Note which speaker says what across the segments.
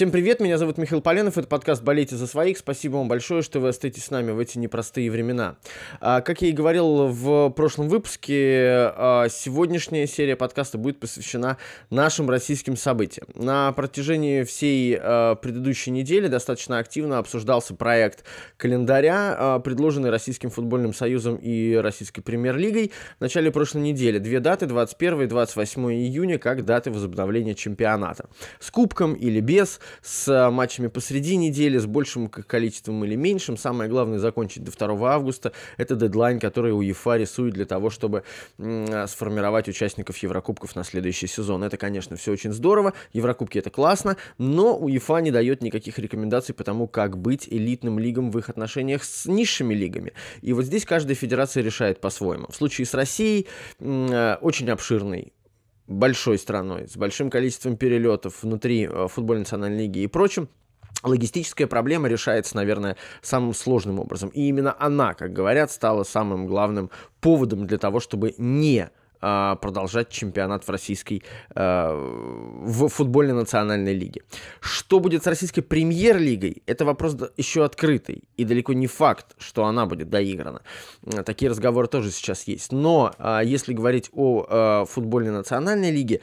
Speaker 1: Всем привет, меня зовут Михаил Поленов, это подкаст «Болейте за своих». Спасибо вам большое, что вы остаетесь с нами в эти непростые времена. А, как я и говорил в прошлом выпуске, а, сегодняшняя серия подкаста будет посвящена нашим российским событиям. На протяжении всей а, предыдущей недели достаточно активно обсуждался проект календаря, предложенный Российским футбольным союзом и Российской премьер-лигой в начале прошлой недели. Две даты, 21 и 28 июня, как даты возобновления чемпионата. С кубком или без, с э, матчами посреди недели, с большим количеством или меньшим. Самое главное закончить до 2 августа. Это дедлайн, который УЕФА рисует для того, чтобы э, сформировать участников Еврокубков на следующий сезон. Это, конечно, все очень здорово. Еврокубки это классно, но УЕФА не дает никаких рекомендаций по тому, как быть элитным лигам в их отношениях с низшими лигами. И вот здесь каждая федерация решает по-своему. В случае с Россией э, очень обширный большой страной, с большим количеством перелетов внутри э, футбольной национальной лиги и прочим, логистическая проблема решается, наверное, самым сложным образом. И именно она, как говорят, стала самым главным поводом для того, чтобы не продолжать чемпионат в российской а, в футбольной национальной лиге. Что будет с российской премьер-лигой, это вопрос еще открытый, и далеко не факт, что она будет доиграна. Такие разговоры тоже сейчас есть. Но а, если говорить о футбольной национальной лиге,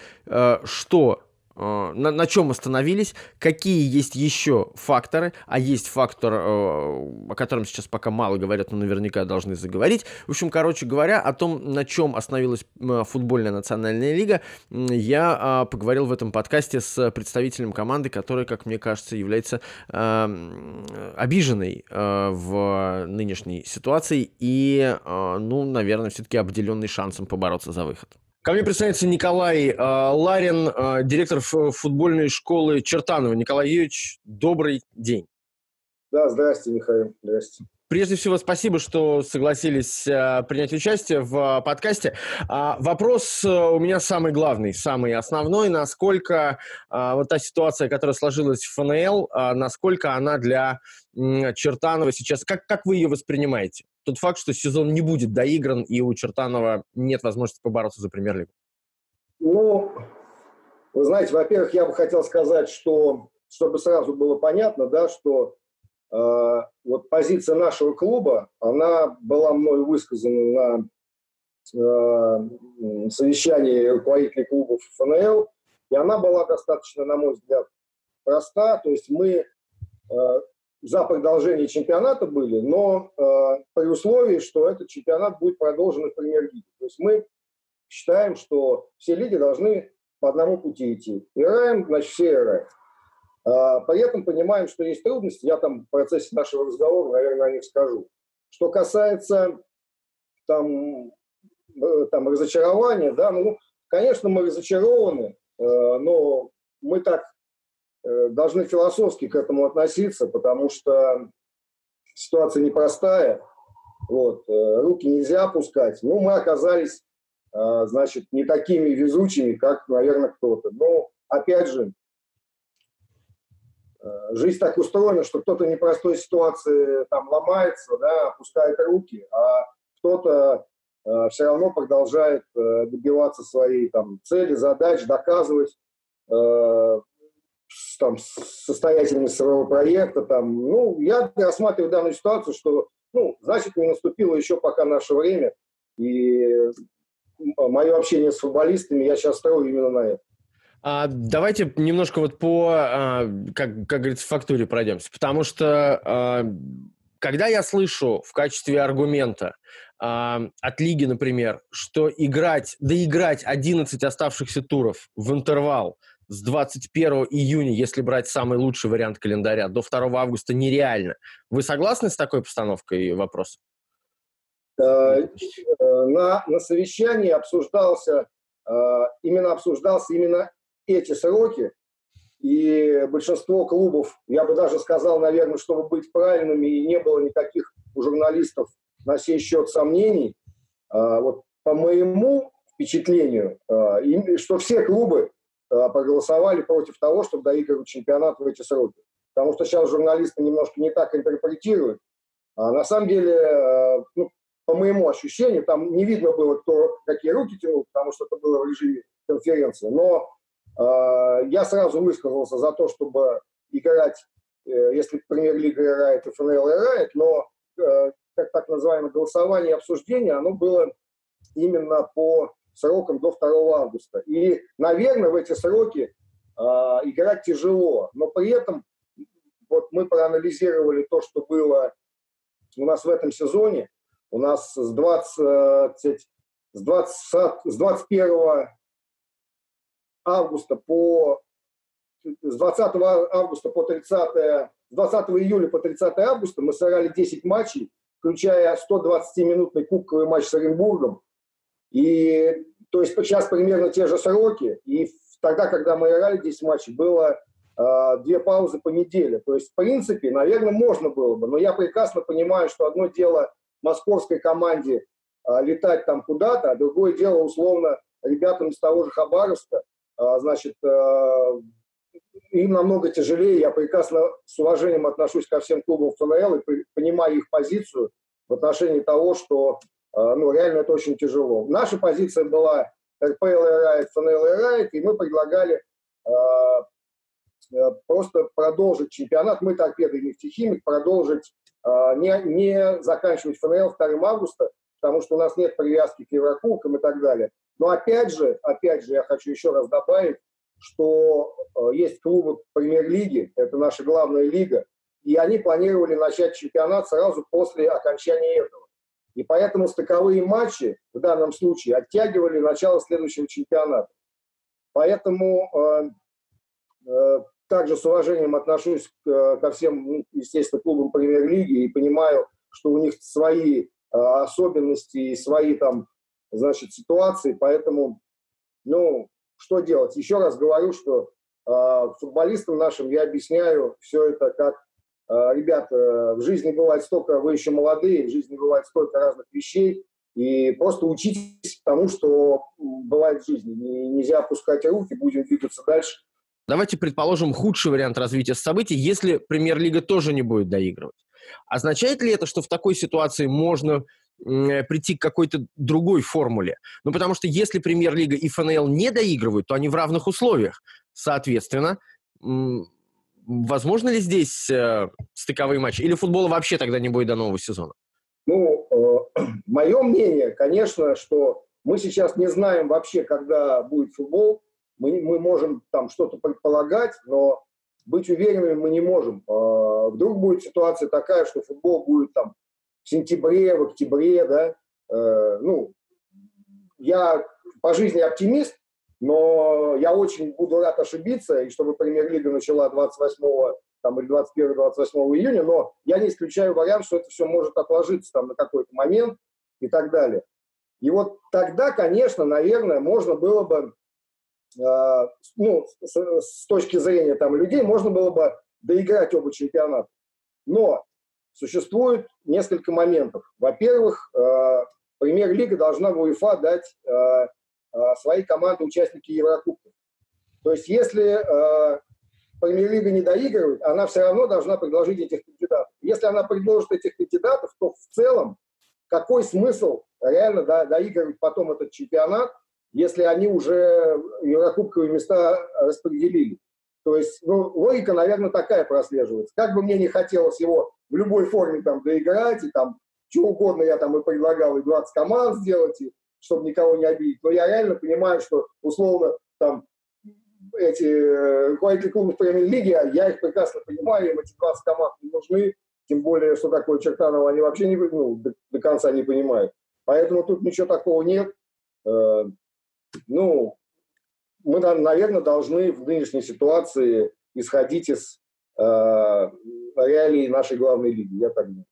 Speaker 1: что Э, на, на чем остановились, какие есть еще факторы, а есть фактор, э, о котором сейчас пока мало говорят, но наверняка должны заговорить. В общем, короче говоря, о том, на чем остановилась футбольная национальная лига, я а, поговорил в этом подкасте с представителем команды, которая, как мне кажется, является э, обиженной в нынешней ситуации и, ну, наверное, все-таки обделенной шансом побороться за выход. Ко мне представляется Николай э, Ларин, э, директор футбольной школы Чертанова. Николай Юрьевич, добрый день.
Speaker 2: Да, здрасте, Михаил, здрасте.
Speaker 1: Прежде всего, спасибо, что согласились э, принять участие в э, подкасте. А, вопрос э, у меня самый главный, самый основной. Насколько вот та ситуация, которая сложилась в ФНЛ, насколько она для Чертанова сейчас, как, как вы ее воспринимаете? Тот факт, что сезон не будет доигран, и у Чертанова нет возможности побороться за премьер-лигу?
Speaker 2: Ну, вы знаете, во-первых, я бы хотел сказать, что, чтобы сразу было понятно, да, что э, вот позиция нашего клуба, она была мной высказана на э, совещании руководителей клубов ФНЛ, и она была достаточно, на мой взгляд, проста. То есть мы э, за продолжение чемпионата были, но э, при условии, что этот чемпионат будет продолжен в премьер-лиге. То есть мы считаем, что все лиги должны по одному пути идти. Играем, значит, все играем. Э, при этом понимаем, что есть трудности. Я там в процессе нашего разговора, наверное, о них скажу. Что касается там, э, там разочарования, да, ну, конечно, мы разочарованы, э, но мы так должны философски к этому относиться, потому что ситуация непростая. Вот, э, руки нельзя опускать. Ну, мы оказались, э, значит, не такими везучими, как, наверное, кто-то. Но, опять же, жизнь так устроена, что кто-то в непростой ситуации там ломается, да, опускает руки, а кто-то все равно продолжает добиваться своей там, цели, задач, доказывать там, состоятельность своего проекта. Там, ну, я рассматриваю данную ситуацию, что, ну, значит, не наступило еще пока наше время. И мое общение с футболистами я сейчас строю именно на это.
Speaker 1: А, давайте немножко вот по, а, как, как говорится, фактуре пройдемся. Потому что а, когда я слышу в качестве аргумента а, от лиги, например, что играть, доиграть 11 оставшихся туров в интервал – с 21 июня, если брать самый лучший вариант календаря, до 2 августа нереально. Вы согласны с такой постановкой вопроса?
Speaker 2: Э, э, на, на совещании обсуждался, э, именно обсуждался именно эти сроки, и большинство клубов, я бы даже сказал, наверное, чтобы быть правильными, и не было никаких у журналистов на сей счет сомнений, вот по моему впечатлению, что все клубы Э, проголосовали против того, чтобы доигрывать чемпионат в эти сроки. Потому что сейчас журналисты немножко не так интерпретируют. А на самом деле, э, ну, по моему ощущению, там не видно было, кто какие руки тянул, потому что это было в режиме конференции. Но э, я сразу высказался за то, чтобы играть, э, если премьер-лига играет и ФНЛ играет, но э, как так называемое голосование и обсуждение, оно было именно по срокам до 2 августа. И, наверное, в эти сроки э, играть тяжело, но при этом вот мы проанализировали то, что было у нас в этом сезоне. У нас с 20, с 20, с 21 августа по с 20 августа по 30 с 20 июля по 30 августа мы сыграли 10 матчей, включая 120-минутный кубковый матч с Оренбургом. И то есть сейчас примерно те же сроки. И тогда, когда мы играли 10 матчей, было э, две паузы по неделе. То есть, в принципе, наверное, можно было бы. Но я прекрасно понимаю, что одно дело московской команде э, летать там куда-то, а другое дело, условно, ребятам из того же Хабаровска, э, значит, э, им намного тяжелее. Я прекрасно с уважением отношусь ко всем клубам ФНЛ и понимаю их позицию в отношении того, что ну, реально это очень тяжело. Наша позиция была РПЛ и ФНЛ и и мы предлагали просто продолжить чемпионат. Мы торпеды нефтехимик, продолжить, не, не заканчивать ФНЛ 2 августа, потому что у нас нет привязки к Еврокубкам и так далее. Но опять же, опять же, я хочу еще раз добавить, что э, есть клубы премьер-лиги, это наша главная лига, и они планировали начать чемпионат сразу после окончания этого. И поэтому стыковые матчи в данном случае оттягивали начало следующего чемпионата. Поэтому э, э, также с уважением отношусь к, э, ко всем, ну, естественно, клубам премьер-лиги и понимаю, что у них свои э, особенности и свои там, значит, ситуации, поэтому, ну, что делать? Еще раз говорю, что э, футболистам нашим я объясняю все это как э, ребята, в жизни бывает столько, вы еще молодые, в жизни бывает столько разных вещей, и просто учитесь тому, что бывает в жизни. Нельзя опускать руки, будем двигаться дальше.
Speaker 1: Давайте предположим худший вариант развития событий, если премьер-лига тоже не будет доигрывать. Означает ли это, что в такой ситуации можно Э, прийти к какой-то другой формуле. Ну, потому что если премьер-лига и ФНЛ не доигрывают, то они в равных условиях. Соответственно, возможно ли здесь э, стыковые матчи? Или футбола вообще тогда не будет до нового сезона?
Speaker 2: Ну, э, мое мнение, конечно, что мы сейчас не знаем вообще, когда будет футбол. Мы, мы можем там что-то предполагать, но быть уверенными мы не можем. Э, вдруг будет ситуация такая, что футбол будет там в сентябре, в октябре, да, э, ну, я по жизни оптимист, но я очень буду рад ошибиться, и чтобы премьер-лига начала 28 там, или 21-28 июня, но я не исключаю вариант, что это все может отложиться там, на какой-то момент и так далее. И вот тогда, конечно, наверное, можно было бы, э, ну, с, с точки зрения там, людей, можно было бы доиграть оба чемпионата. Но существует несколько моментов. Во-первых, э, премьер-лига должна в УЕФА дать э, э, свои команды участники Еврокубка. То есть если премьер-лига не доигрывает, она все равно должна предложить этих кандидатов. Если она предложит этих кандидатов, то в целом какой смысл реально да, доигрывать потом этот чемпионат, если они уже еврокубковые места распределили? То есть ну, логика, наверное, такая прослеживается. Как бы мне не хотелось его в любой форме там доиграть, и там что угодно я там и предлагал, и 20 команд сделать, и, чтобы никого не обидеть. Но я реально понимаю, что условно там эти э, руководители клубов премьер-лиги, а я их прекрасно понимаю, им эти 20 команд не нужны, тем более, что такое Чертаново, они вообще не, ну, до, до конца не понимают. Поэтому тут ничего такого нет. Э, ну, мы, наверное, должны в нынешней ситуации исходить из э, реалии нашей главной лиги, я так думаю.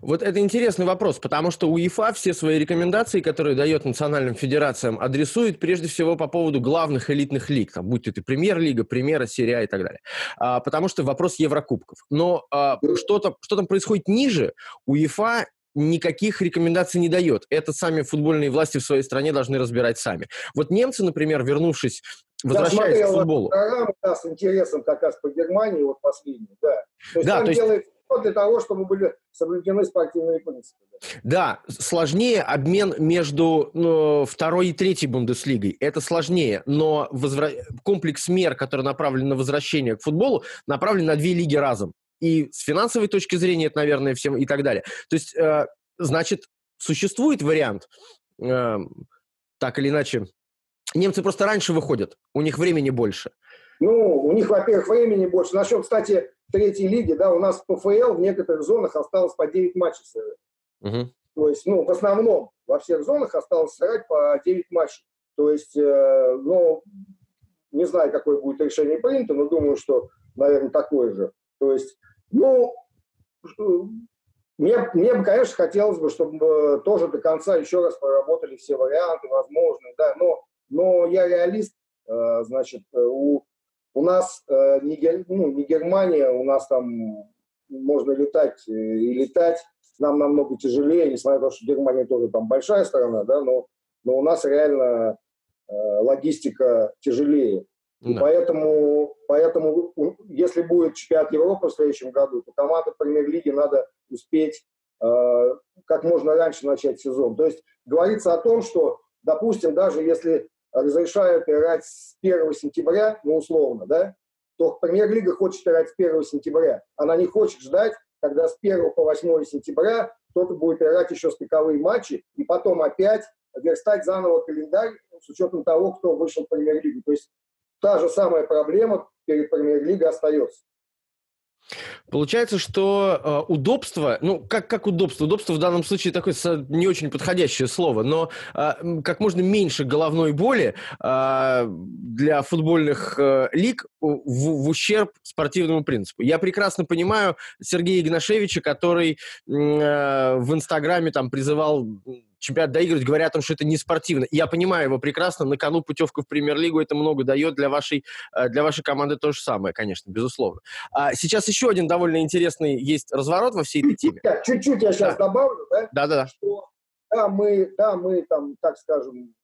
Speaker 1: Вот это интересный вопрос, потому что УЕФА все свои рекомендации, которые дает национальным федерациям, адресует прежде всего по поводу главных элитных лиг, там, будь это премьер-лига, премьера, серия и так далее. А, потому что вопрос Еврокубков. Но а, что, что там происходит ниже, УЕФА никаких рекомендаций не дает. Это сами футбольные власти в своей стране должны разбирать сами. Вот немцы, например, вернувшись возвращаясь к футболу.
Speaker 2: программу, да, с интересом как раз по Германии, вот последний, да. То есть да, там то есть... делается для того, чтобы были соблюдены спортивные принципы.
Speaker 1: Да, сложнее обмен между ну, второй и третьей Бундеслигой. Это сложнее, но возра... комплекс мер, который направлен на возвращение к футболу, направлен на две лиги разом. И с финансовой точки зрения это, наверное, всем и так далее. То есть, э, значит, существует вариант, э, так или иначе, немцы просто раньше выходят, у них времени больше.
Speaker 2: Ну, у них, во-первых, времени больше. Насчет, кстати, третьей лиги, да, у нас ПФЛ в некоторых зонах осталось по 9 матчей сыграть. Угу. То есть, ну, в основном во всех зонах осталось сыграть по 9 матчей. То есть, э, ну, не знаю, какое будет решение принято, но думаю, что, наверное, такое же. То есть, ну, мне, мне бы, конечно, хотелось бы, чтобы тоже до конца еще раз проработали все варианты возможные, да, но, но я реалист, э, значит, у у нас э, не, ну, не Германия, у нас там можно летать э, и летать. Нам намного тяжелее, несмотря на то, что Германия тоже там большая страна, да, но, но у нас реально э, логистика тяжелее. Да. Поэтому, поэтому, если будет чемпионат Европы в следующем году, то команда премьер-лиги надо успеть э, как можно раньше начать сезон. То есть говорится о том, что, допустим, даже если разрешают играть с 1 сентября, ну, условно, да, то премьер-лига хочет играть с 1 сентября. Она не хочет ждать, когда с 1 по 8 сентября кто-то будет играть еще стыковые матчи, и потом опять верстать заново календарь с учетом того, кто вышел в премьер-лигу. То есть та же самая проблема перед премьер-лигой остается.
Speaker 1: Получается, что э, удобство, ну, как, как удобство? Удобство в данном случае такое не очень подходящее слово, но э, как можно меньше головной боли э, для футбольных э, лиг в, в ущерб спортивному принципу. Я прекрасно понимаю Сергея Игнашевича, который э, в Инстаграме там призывал чемпионат доигрывать, говоря о том, что это не спортивно. Я понимаю его прекрасно, на кону путевка в премьер-лигу это много дает, для вашей, э, для вашей команды то же самое, конечно, безусловно. А сейчас еще один довольно интересный есть разворот во всей этой теме.
Speaker 2: Чуть-чуть я сейчас да. добавлю, да?
Speaker 1: Да-да-да.
Speaker 2: да, мы, да, мы там, так скажем,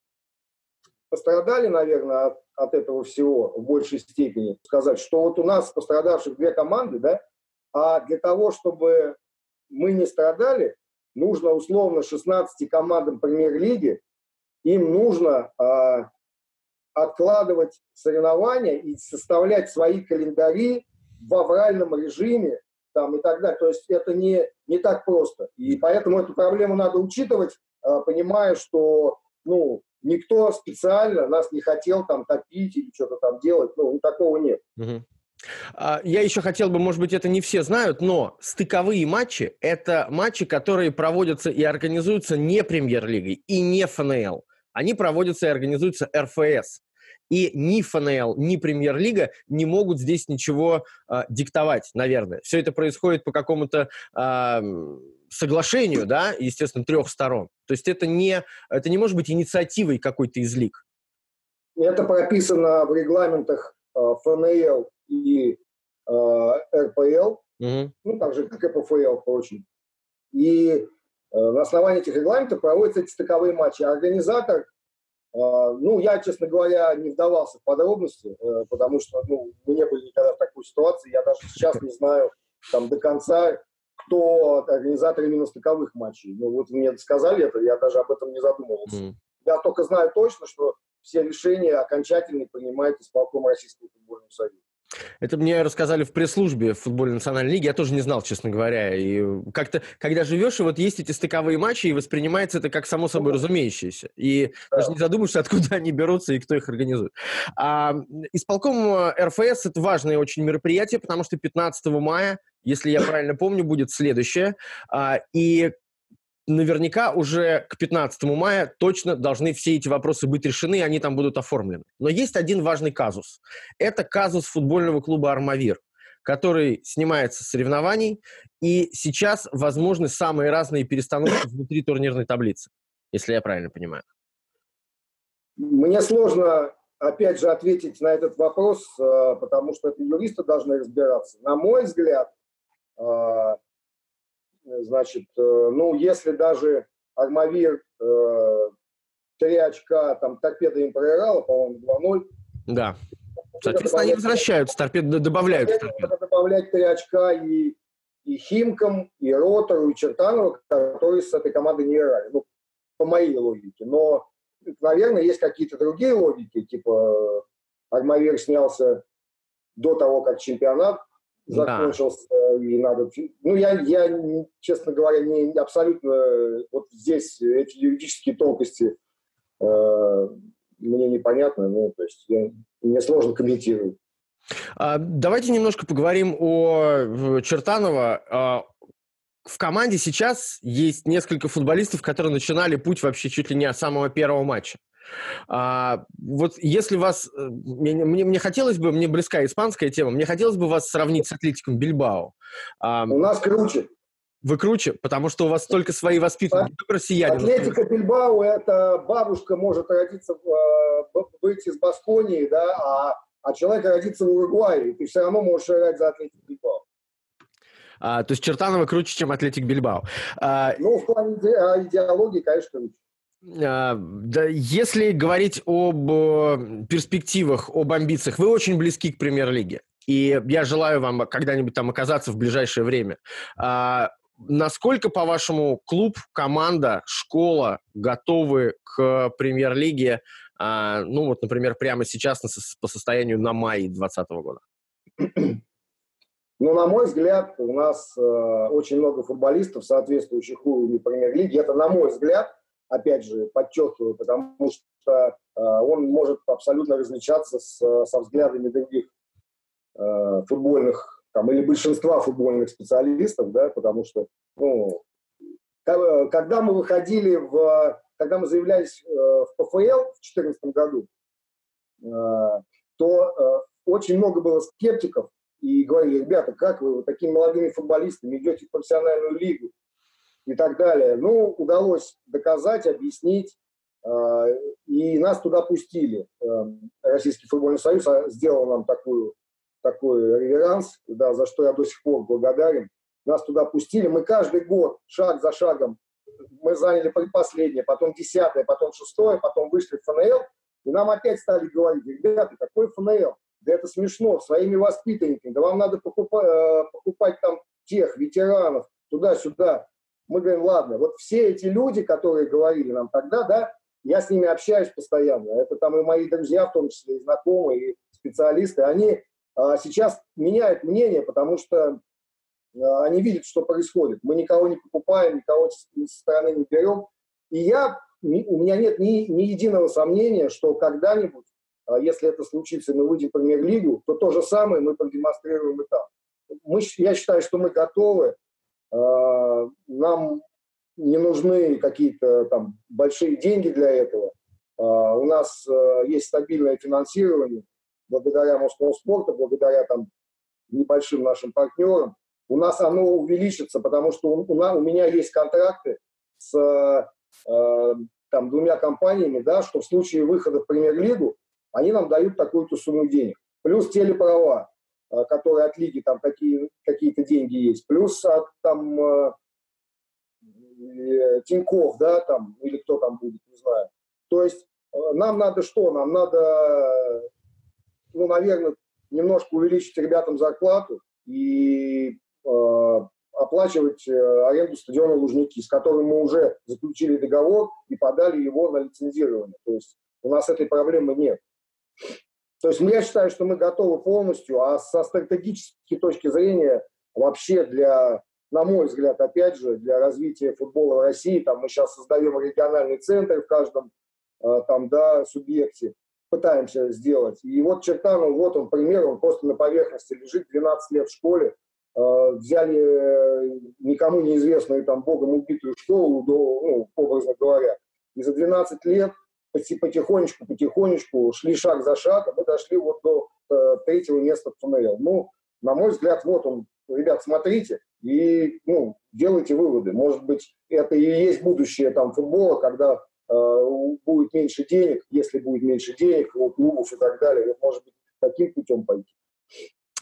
Speaker 2: пострадали, наверное, от, от этого всего в большей степени. Сказать, что вот у нас пострадавших две команды, да, а для того, чтобы мы не страдали, нужно условно 16 командам премьер-лиги, им нужно э, откладывать соревнования и составлять свои календари в авральном режиме там, и так далее. То есть это не, не так просто. И поэтому эту проблему надо учитывать, э, понимая, что ну, никто специально нас не хотел там топить или что-то там делать. Ну, такого нет.
Speaker 1: Угу. А, я еще хотел бы, может быть, это не все знают, но стыковые матчи – это матчи, которые проводятся и организуются не премьер-лигой и не ФНЛ. Они проводятся и организуются РФС. И ни ФНЛ, ни Премьер-лига не могут здесь ничего э, диктовать, наверное. Все это происходит по какому-то э, соглашению, да, естественно, трех сторон. То есть это не, это не может быть инициативой какой-то из лиг.
Speaker 2: Это прописано в регламентах ФНЛ и э, РПЛ, угу. ну, так же, как и ПФЛ, впрочем. И э, на основании этих регламентов проводятся эти стыковые матчи. Организатор, э, ну, я, честно говоря, не вдавался в подробности, э, потому что, ну, мы не были никогда в такой ситуации. Я даже сейчас не знаю там до конца, кто организатор именно стыковых матчей. Ну, вот мне сказали это, я даже об этом не задумывался. Mm. Я только знаю точно, что все решения окончательно принимает исполком Российского футбольного союза.
Speaker 1: Это мне рассказали в пресс-службе футбольной национальной лиги. Я тоже не знал, честно говоря. И как-то, когда живешь, и вот есть эти стыковые матчи, и воспринимается это как само собой разумеющееся. И да. даже не задумаешься, откуда они берутся и кто их организует. А, исполком РФС – это важное очень мероприятие, потому что 15 мая, если я правильно помню, будет следующее. А, и наверняка уже к 15 мая точно должны все эти вопросы быть решены, они там будут оформлены. Но есть один важный казус. Это казус футбольного клуба «Армавир», который снимается с соревнований, и сейчас возможны самые разные перестановки внутри турнирной таблицы, если я правильно понимаю.
Speaker 2: Мне сложно, опять же, ответить на этот вопрос, э, потому что это юристы должны разбираться. На мой взгляд, э, Значит, э, ну, если даже Армавир э, 3 очка, там, торпеда им проиграла, по-моему, 2-0.
Speaker 1: Да. Соответственно, они возвращаются, торпеды добавляют.
Speaker 2: Торпеды. Добавлять 3 очка и и Химкам, и Ротору, и Чертанову, которые с этой командой не играли. Ну, по моей логике. Но, наверное, есть какие-то другие логики, типа Армавир снялся до того, как чемпионат закончился, да. и надо... Ну, я, я, честно говоря, не абсолютно... Вот здесь эти юридические тонкости э, мне непонятны, ну, то есть я, мне сложно комментировать.
Speaker 1: А, давайте немножко поговорим о Чертанова. А, в команде сейчас есть несколько футболистов, которые начинали путь вообще чуть ли не от самого первого матча. А, вот если вас... Э, мне, мне, мне хотелось бы, мне близка испанская тема, мне хотелось бы вас сравнить с Атлетиком Бильбао.
Speaker 2: А, у нас круче.
Speaker 1: Вы круче, потому что у вас только свои воспитанники,
Speaker 2: только россияне. Атлетика Бильбао – это бабушка может родиться, быть из Басконии, да, а, а человек родится в Уругвае, и ты все равно можешь играть за Атлетик Бильбао.
Speaker 1: А, то есть Чертанова круче, чем Атлетик Бильбао.
Speaker 2: А, ну, в плане иде- идеологии, конечно, круче.
Speaker 1: А, да, если говорить об перспективах, об амбициях, вы очень близки к премьер-лиге. И я желаю вам когда-нибудь там оказаться в ближайшее время. А, насколько, по-вашему, клуб, команда, школа готовы к премьер-лиге, а, ну вот, например, прямо сейчас по состоянию на май 2020 года?
Speaker 2: Ну, на мой взгляд, у нас э, очень много футболистов, соответствующих уровню премьер-лиги. Это, на мой взгляд, опять же, подчеркиваю, потому что э, он может абсолютно различаться с, со взглядами других э, футбольных, там, или большинства футбольных специалистов, да, потому что, ну, когда мы выходили в, когда мы заявлялись э, в ПФЛ в 2014 году, э, то э, очень много было скептиков и говорили, ребята, как вы, вы такими молодыми футболистами идете в профессиональную лигу, и так далее. Ну, удалось доказать, объяснить, э, и нас туда пустили. Э, Российский футбольный союз а, сделал нам такую, такой реверанс, да, за что я до сих пор благодарен. Нас туда пустили. Мы каждый год, шаг за шагом, мы заняли предпоследнее, потом десятое, потом шестое, потом вышли в ФНЛ, и нам опять стали говорить, ребята, какой ФНЛ? Да это смешно, своими воспитанниками, да вам надо покупать, э, покупать там тех ветеранов, туда-сюда мы говорим, ладно, вот все эти люди, которые говорили нам тогда, да, я с ними общаюсь постоянно. Это там и мои друзья, в том числе и знакомые, и специалисты, они а, сейчас меняют мнение, потому что а, они видят, что происходит. Мы никого не покупаем, никого со стороны не берем. И я, у меня нет ни, ни единого сомнения, что когда-нибудь, если это случится, мы выйдем в премьер-лигу, то то же самое мы продемонстрируем и там. Мы, я считаю, что мы готовы а, нам не нужны какие-то там большие деньги для этого. А, у нас а, есть стабильное финансирование благодаря морскому спорту, благодаря там небольшим нашим партнерам. У нас оно увеличится, потому что у, у меня есть контракты с там, двумя компаниями, да, что в случае выхода в премьер-лигу они нам дают такую-то сумму денег. Плюс телеправа. Э, которые от лиги там какие, какие-то деньги есть, плюс от там э, Тиньков, да, там, или кто там будет, не знаю. То есть э, нам надо что? Нам надо, ну, наверное, немножко увеличить ребятам зарплату и э, оплачивать аренду стадиона Лужники, с которым мы уже заключили договор и подали его на лицензирование. То есть у нас этой проблемы нет. То есть я считаю, что мы готовы полностью, а со стратегической точки зрения вообще для, на мой взгляд, опять же, для развития футбола в России, там мы сейчас создаем региональный центр в каждом э, там, да, субъекте, пытаемся сделать. И вот Чертанов, вот он пример, он просто на поверхности лежит, 12 лет в школе, э, взяли э, никому неизвестную, там, богом убитую школу, ну, образно говоря, и за 12 лет потихонечку, потихонечку шли шаг за шагом, мы дошли вот до э, третьего места в ФНЛ. Ну, на мой взгляд, вот он, ребят, смотрите и ну, делайте выводы. Может быть, это и есть будущее там футбола, когда э, будет меньше денег, если будет меньше денег у клубов и так далее, вот, может быть, таким путем пойти.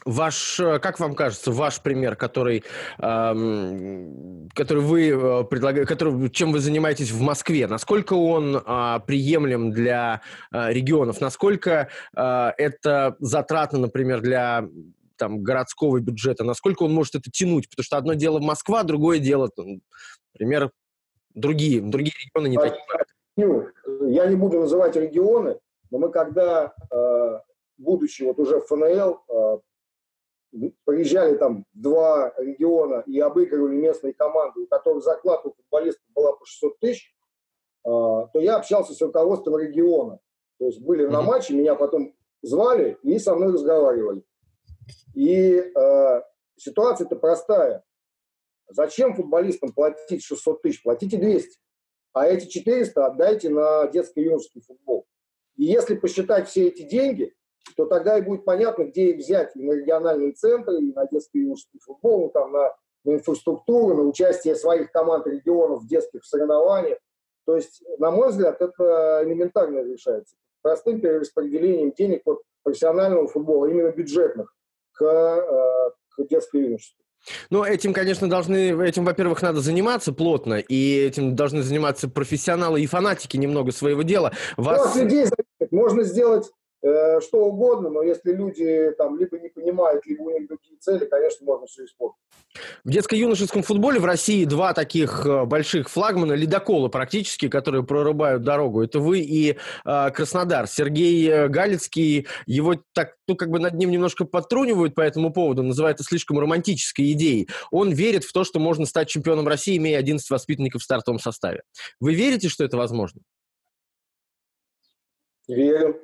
Speaker 1: Ваш, э, как вам кажется, ваш пример, который, эм, который вы э, предлагаете, который, чем вы занимаетесь в Москве, насколько он э, приемлем для э, регионов, насколько э, это затратно, например, для там, городского бюджета, насколько он может это тянуть, потому что одно дело Москва, другое дело, например, другие, другие регионы не такие.
Speaker 2: Я не буду называть регионы, но мы когда, э, будучи вот уже в ФНЛ, приезжали там в два региона и обыгрывали местные команды, у которых зарплата у футболистов была по 600 тысяч, э, то я общался с руководством региона. То есть были на матче, меня потом звали и со мной разговаривали. И э, ситуация-то простая. Зачем футболистам платить 600 тысяч? Платите 200. А эти 400 отдайте на детско-юношеский футбол. И если посчитать все эти деньги, то тогда и будет понятно, где их взять. И на региональные центры, и на детско-юношеский футбол, ну, там, на, на инфраструктуру, на участие своих команд регионов в детских соревнованиях. То есть, на мой взгляд, это элементарно решается. Простым перераспределением денег от профессионального футбола, именно бюджетных, к, э, к детско-юношескому.
Speaker 1: Ну, этим, конечно, должны, этим, во-первых, надо заниматься плотно, и этим должны заниматься профессионалы и фанатики немного своего дела.
Speaker 2: Вас... Ну, людей можно сделать э, что угодно, но если люди там либо не понимают, либо у них другие цели, конечно, можно все испортить.
Speaker 1: В детско-юношеском футболе в России два таких э, больших флагмана, ледокола практически, которые прорубают дорогу. Это вы и э, Краснодар. Сергей э, Галицкий, его так, ну, как бы над ним немножко подтрунивают по этому поводу, называют это слишком романтической идеей. Он верит в то, что можно стать чемпионом России, имея 11 воспитанников в стартовом составе. Вы верите, что это возможно?
Speaker 2: Верю.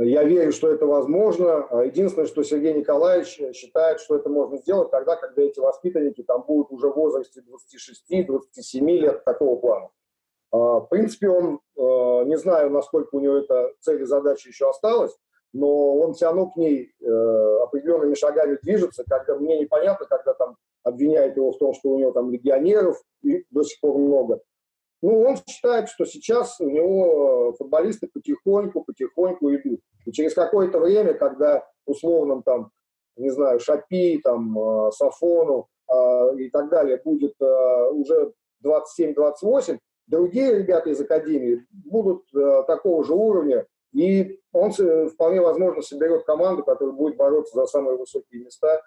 Speaker 2: Я верю, что это возможно. Единственное, что Сергей Николаевич считает, что это можно сделать тогда, когда эти воспитанники там будут уже в возрасте 26-27 лет такого плана. А, в принципе, он, э, не знаю, насколько у него эта цель и задача еще осталась, но он все равно к ней э, определенными шагами движется, когда мне непонятно, когда там обвиняют его в том, что у него там легионеров и до сих пор много. Ну, он считает, что сейчас у него футболисты потихоньку, потихоньку идут. И через какое-то время, когда условным там, не знаю, Шапи, там, э, Сафону э, и так далее будет э, уже 27-28, другие ребята из Академии будут такого же уровня, и он вполне возможно соберет команду, которая будет бороться за самые высокие места.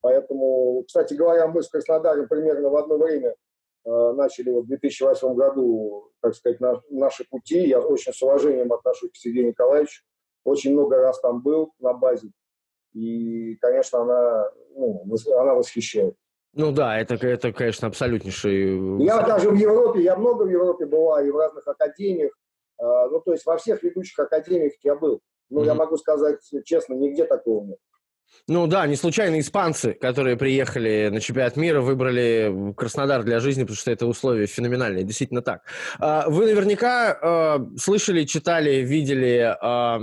Speaker 2: Поэтому, кстати говоря, мы с Краснодаром примерно в одно время Э, начали вот в 2008 году, так сказать, на, наши пути. Я очень с уважением отношусь к Сергею Николаевичу. Очень много раз там был на базе. И, конечно, она, ну, она восхищает.
Speaker 1: Ну да, это, это, конечно, абсолютнейший...
Speaker 2: Я даже в Европе, я много в Европе была, и в разных академиях. Э, ну, то есть во всех ведущих академиях я был. Но mm-hmm. я могу сказать честно, нигде такого нет.
Speaker 1: Ну да, не случайно испанцы, которые приехали на чемпионат мира, выбрали Краснодар для жизни, потому что это условия феноменальные, действительно так. А, вы наверняка а, слышали, читали, видели а,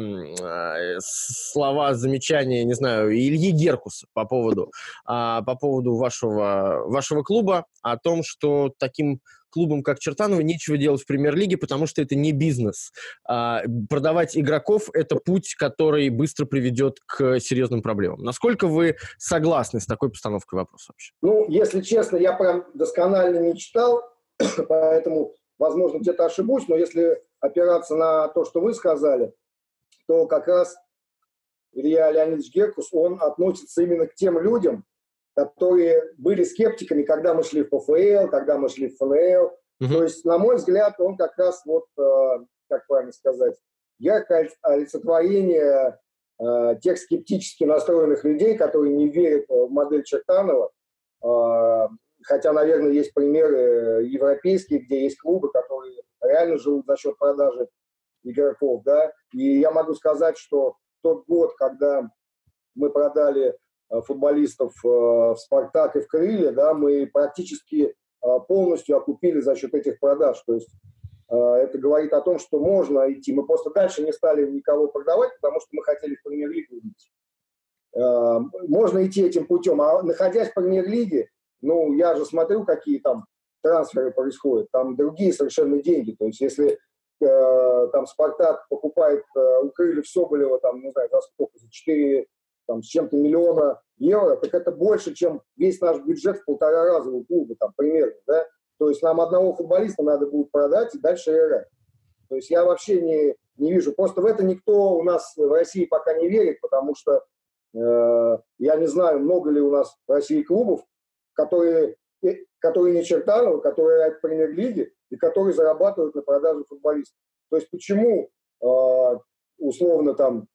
Speaker 1: слова, замечания, не знаю, Ильи Геркуса по поводу, по поводу вашего, вашего клуба, о том, что таким клубам, как Чертаново, нечего делать в премьер-лиге, потому что это не бизнес. А, продавать игроков – это путь, который быстро приведет к серьезным проблемам. Насколько вы согласны с такой постановкой вопроса вообще?
Speaker 2: Ну, если честно, я прям досконально не читал, поэтому, возможно, где-то ошибусь, но если опираться на то, что вы сказали, то как раз Илья Леонидович Геркус, он относится именно к тем людям, которые были скептиками, когда мы шли в ПФЛ, когда мы шли в ФНЛ. Uh-huh. То есть, на мой взгляд, он как раз вот, э, как правильно сказать, яркое олицетворение э, тех скептически настроенных людей, которые не верят в модель Чертанова. Э, хотя, наверное, есть примеры европейские, где есть клубы, которые реально живут за счет продажи игроков. Да? И я могу сказать, что тот год, когда мы продали футболистов э, в «Спартак» и в «Крылья», да, мы практически э, полностью окупили за счет этих продаж. То есть это говорит о том, что можно идти. Мы просто дальше не стали никого продавать, потому что мы хотели в премьер-лигу идти. Можно идти этим путем. А находясь в премьер-лиге, ну, я же смотрю, какие там трансферы происходят. Там другие совершенно деньги. То есть если там «Спартак» покупает у Крыльев Соболева, там, не знаю, за сколько, за 4 там, с чем-то миллиона евро, так это больше, чем весь наш бюджет в полтора раза у клуба, там, примерно, да. То есть нам одного футболиста надо будет продать и дальше играть. То есть я вообще не, не вижу. Просто в это никто у нас в России пока не верит, потому что Э, я не знаю, много ли у нас в России клубов, которые, э, которые не Чертанова, которые играют в премьер-лиге и которые зарабатывают на продаже футболистов. То есть почему э, условно там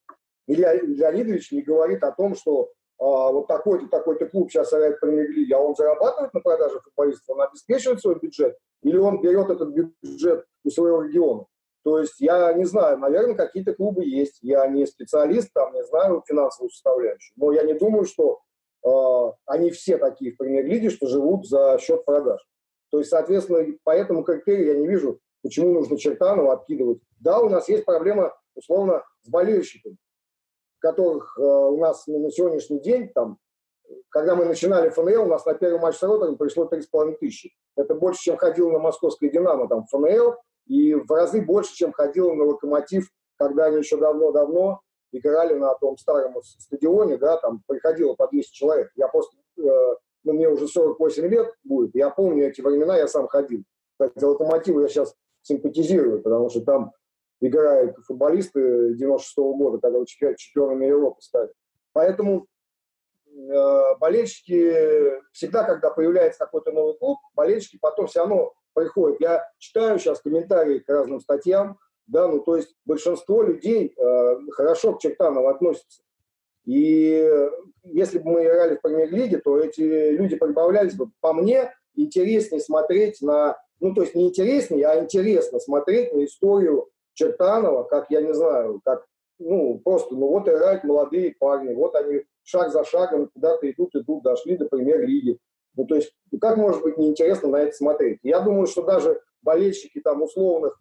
Speaker 2: Илья Леонидович не говорит о том, что а, вот такой-то, такой-то клуб сейчас играет в премьер-лиге, а он зарабатывает на продаже футболистов, он обеспечивает свой бюджет, или он берет этот бюджет у своего региона. То есть я не знаю, наверное, какие-то клубы есть. Я не специалист, там не знаю финансовую составляющую. Но я не думаю, что э, они все такие в премьер-лиге, что живут за счет продаж. То есть, соответственно, по этому критерию я не вижу, почему нужно Чертанова откидывать. Да, у нас есть проблема, условно, с болельщиками которых э, у нас на сегодняшний день, там, когда мы начинали ФНЛ, у нас на первый матч с Ротором пришло 3,5 тысячи. Это больше, чем ходило на московское «Динамо», там, ФНЛ, и в разы больше, чем ходило на «Локомотив», когда они еще давно-давно играли на том старом стадионе, да, там приходило по 200 человек. Я просто, э, ну, мне уже 48 лет будет, я помню эти времена, я сам ходил. Кстати, «Локомотиву» я сейчас симпатизирую, потому что там играют футболисты 96 -го года, когда чемпионами Европы стали. Поэтому э, болельщики всегда, когда появляется какой-то новый клуб, болельщики потом все равно приходят. Я читаю сейчас комментарии к разным статьям, да, ну то есть большинство людей э, хорошо к Чертанову относятся. И если бы мы играли в премьер-лиге, то эти люди прибавлялись бы. По мне, интереснее смотреть на, ну то есть не интереснее, а интересно смотреть на историю Чертанова, как, я не знаю, как, ну, просто, ну, вот играют молодые парни, вот они шаг за шагом куда-то идут, идут, дошли до премьер-лиги. Ну, то есть, ну, как может быть неинтересно на это смотреть? Я думаю, что даже болельщики там условных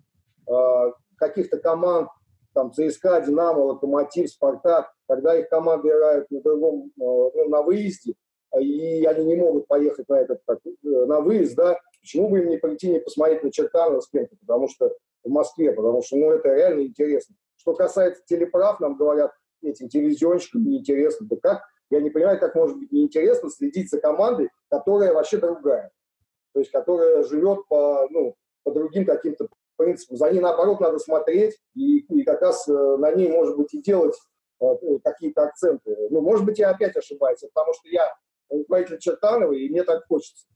Speaker 2: э, каких-то команд, там, ЦСКА, Динамо, Локомотив, Спартак, когда их команды играют на другом, э, ну, на выезде, и они не могут поехать на этот, э, на выезд, да, почему бы им не прийти, не посмотреть на Чертанова с кем-то, потому что Москве, потому что ну, это реально интересно. Что касается телеправ, нам говорят этим телевизионщикам неинтересно. Да как? Я не понимаю, как может быть неинтересно следить за командой, которая вообще другая. То есть, которая живет по, ну, по другим каким-то принципам. За ней, наоборот, надо смотреть, и, и как раз э, на ней, может быть, и делать э, какие-то акценты. Ну, может быть, я опять ошибаюсь, потому что я руководитель Чертанова, и мне так хочется.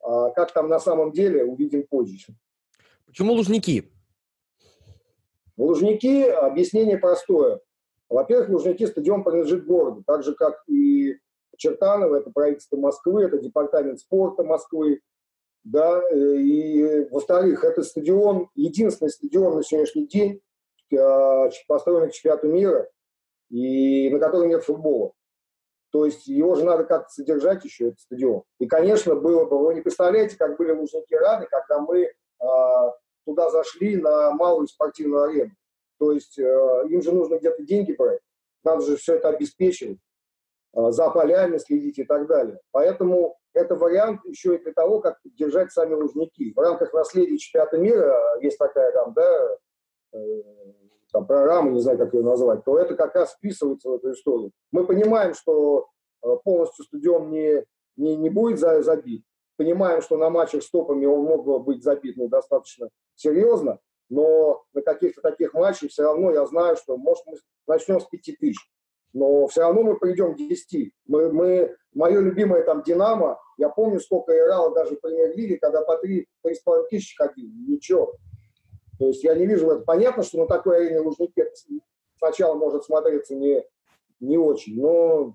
Speaker 2: А как там на самом деле, увидим позже.
Speaker 1: Почему Лужники?
Speaker 2: Лужники, объяснение простое. Во-первых, Лужники стадион принадлежит городу, так же, как и Чертаново, это правительство Москвы, это департамент спорта Москвы. Да, и, во-вторых, это стадион, единственный стадион на сегодняшний день, а, построенный к чемпионату мира, и на котором нет футбола. То есть его же надо как-то содержать еще, этот стадион. И, конечно, было бы, вы не представляете, как были Лужники рады, когда мы а, туда зашли на малую спортивную арену. То есть э, им же нужно где-то деньги брать, надо же все это обеспечивать, э, за полями следить и так далее. Поэтому это вариант еще и для того, как держать сами лужники. В рамках наследия чемпионата мира есть такая там, да, э, там, программа, не знаю, как ее назвать, то это как раз вписывается в эту историю. Мы понимаем, что э, полностью стадион не, не, не будет забит, понимаем, что на матчах с топами он мог бы быть забит ну, достаточно серьезно, но на каких-то таких матчах все равно я знаю, что, может, мы начнем с 5 тысяч, но все равно мы придем к 10. Мы, мы, мое любимое там «Динамо», я помню, сколько играло даже в премьер-лиге, когда по 3-3,5 тысячи ходили, ничего. То есть я не вижу это. Понятно, что на такой арене Лужники сначала может смотреться не, не очень, но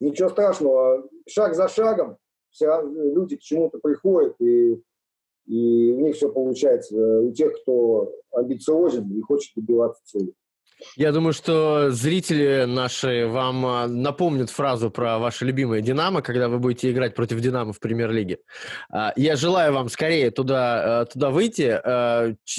Speaker 2: ничего страшного. Шаг за шагом все люди к чему-то приходят, и, и у них все получается. У тех, кто амбициозен и хочет добиваться цели.
Speaker 1: Я думаю, что зрители наши вам а, напомнят фразу про ваше любимое «Динамо», когда вы будете играть против «Динамо» в премьер-лиге. А, я желаю вам скорее туда, а, туда выйти.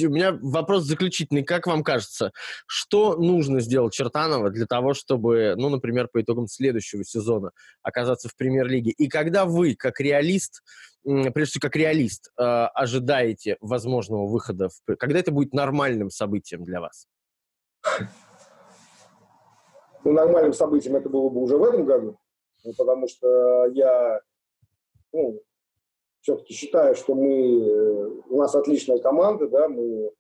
Speaker 1: У меня вопрос заключительный. Как вам кажется, что нужно сделать Чертанова для того, чтобы, ну, например, по итогам следующего сезона оказаться в премьер-лиге? И когда вы, как реалист, прежде всего, как реалист, ожидаете возможного выхода, в... когда это будет нормальным событием для вас?
Speaker 2: Ну, нормальным событием это было бы уже в этом году, ну, потому что я ну, все-таки считаю, что мы, у нас отличная команда, да, мы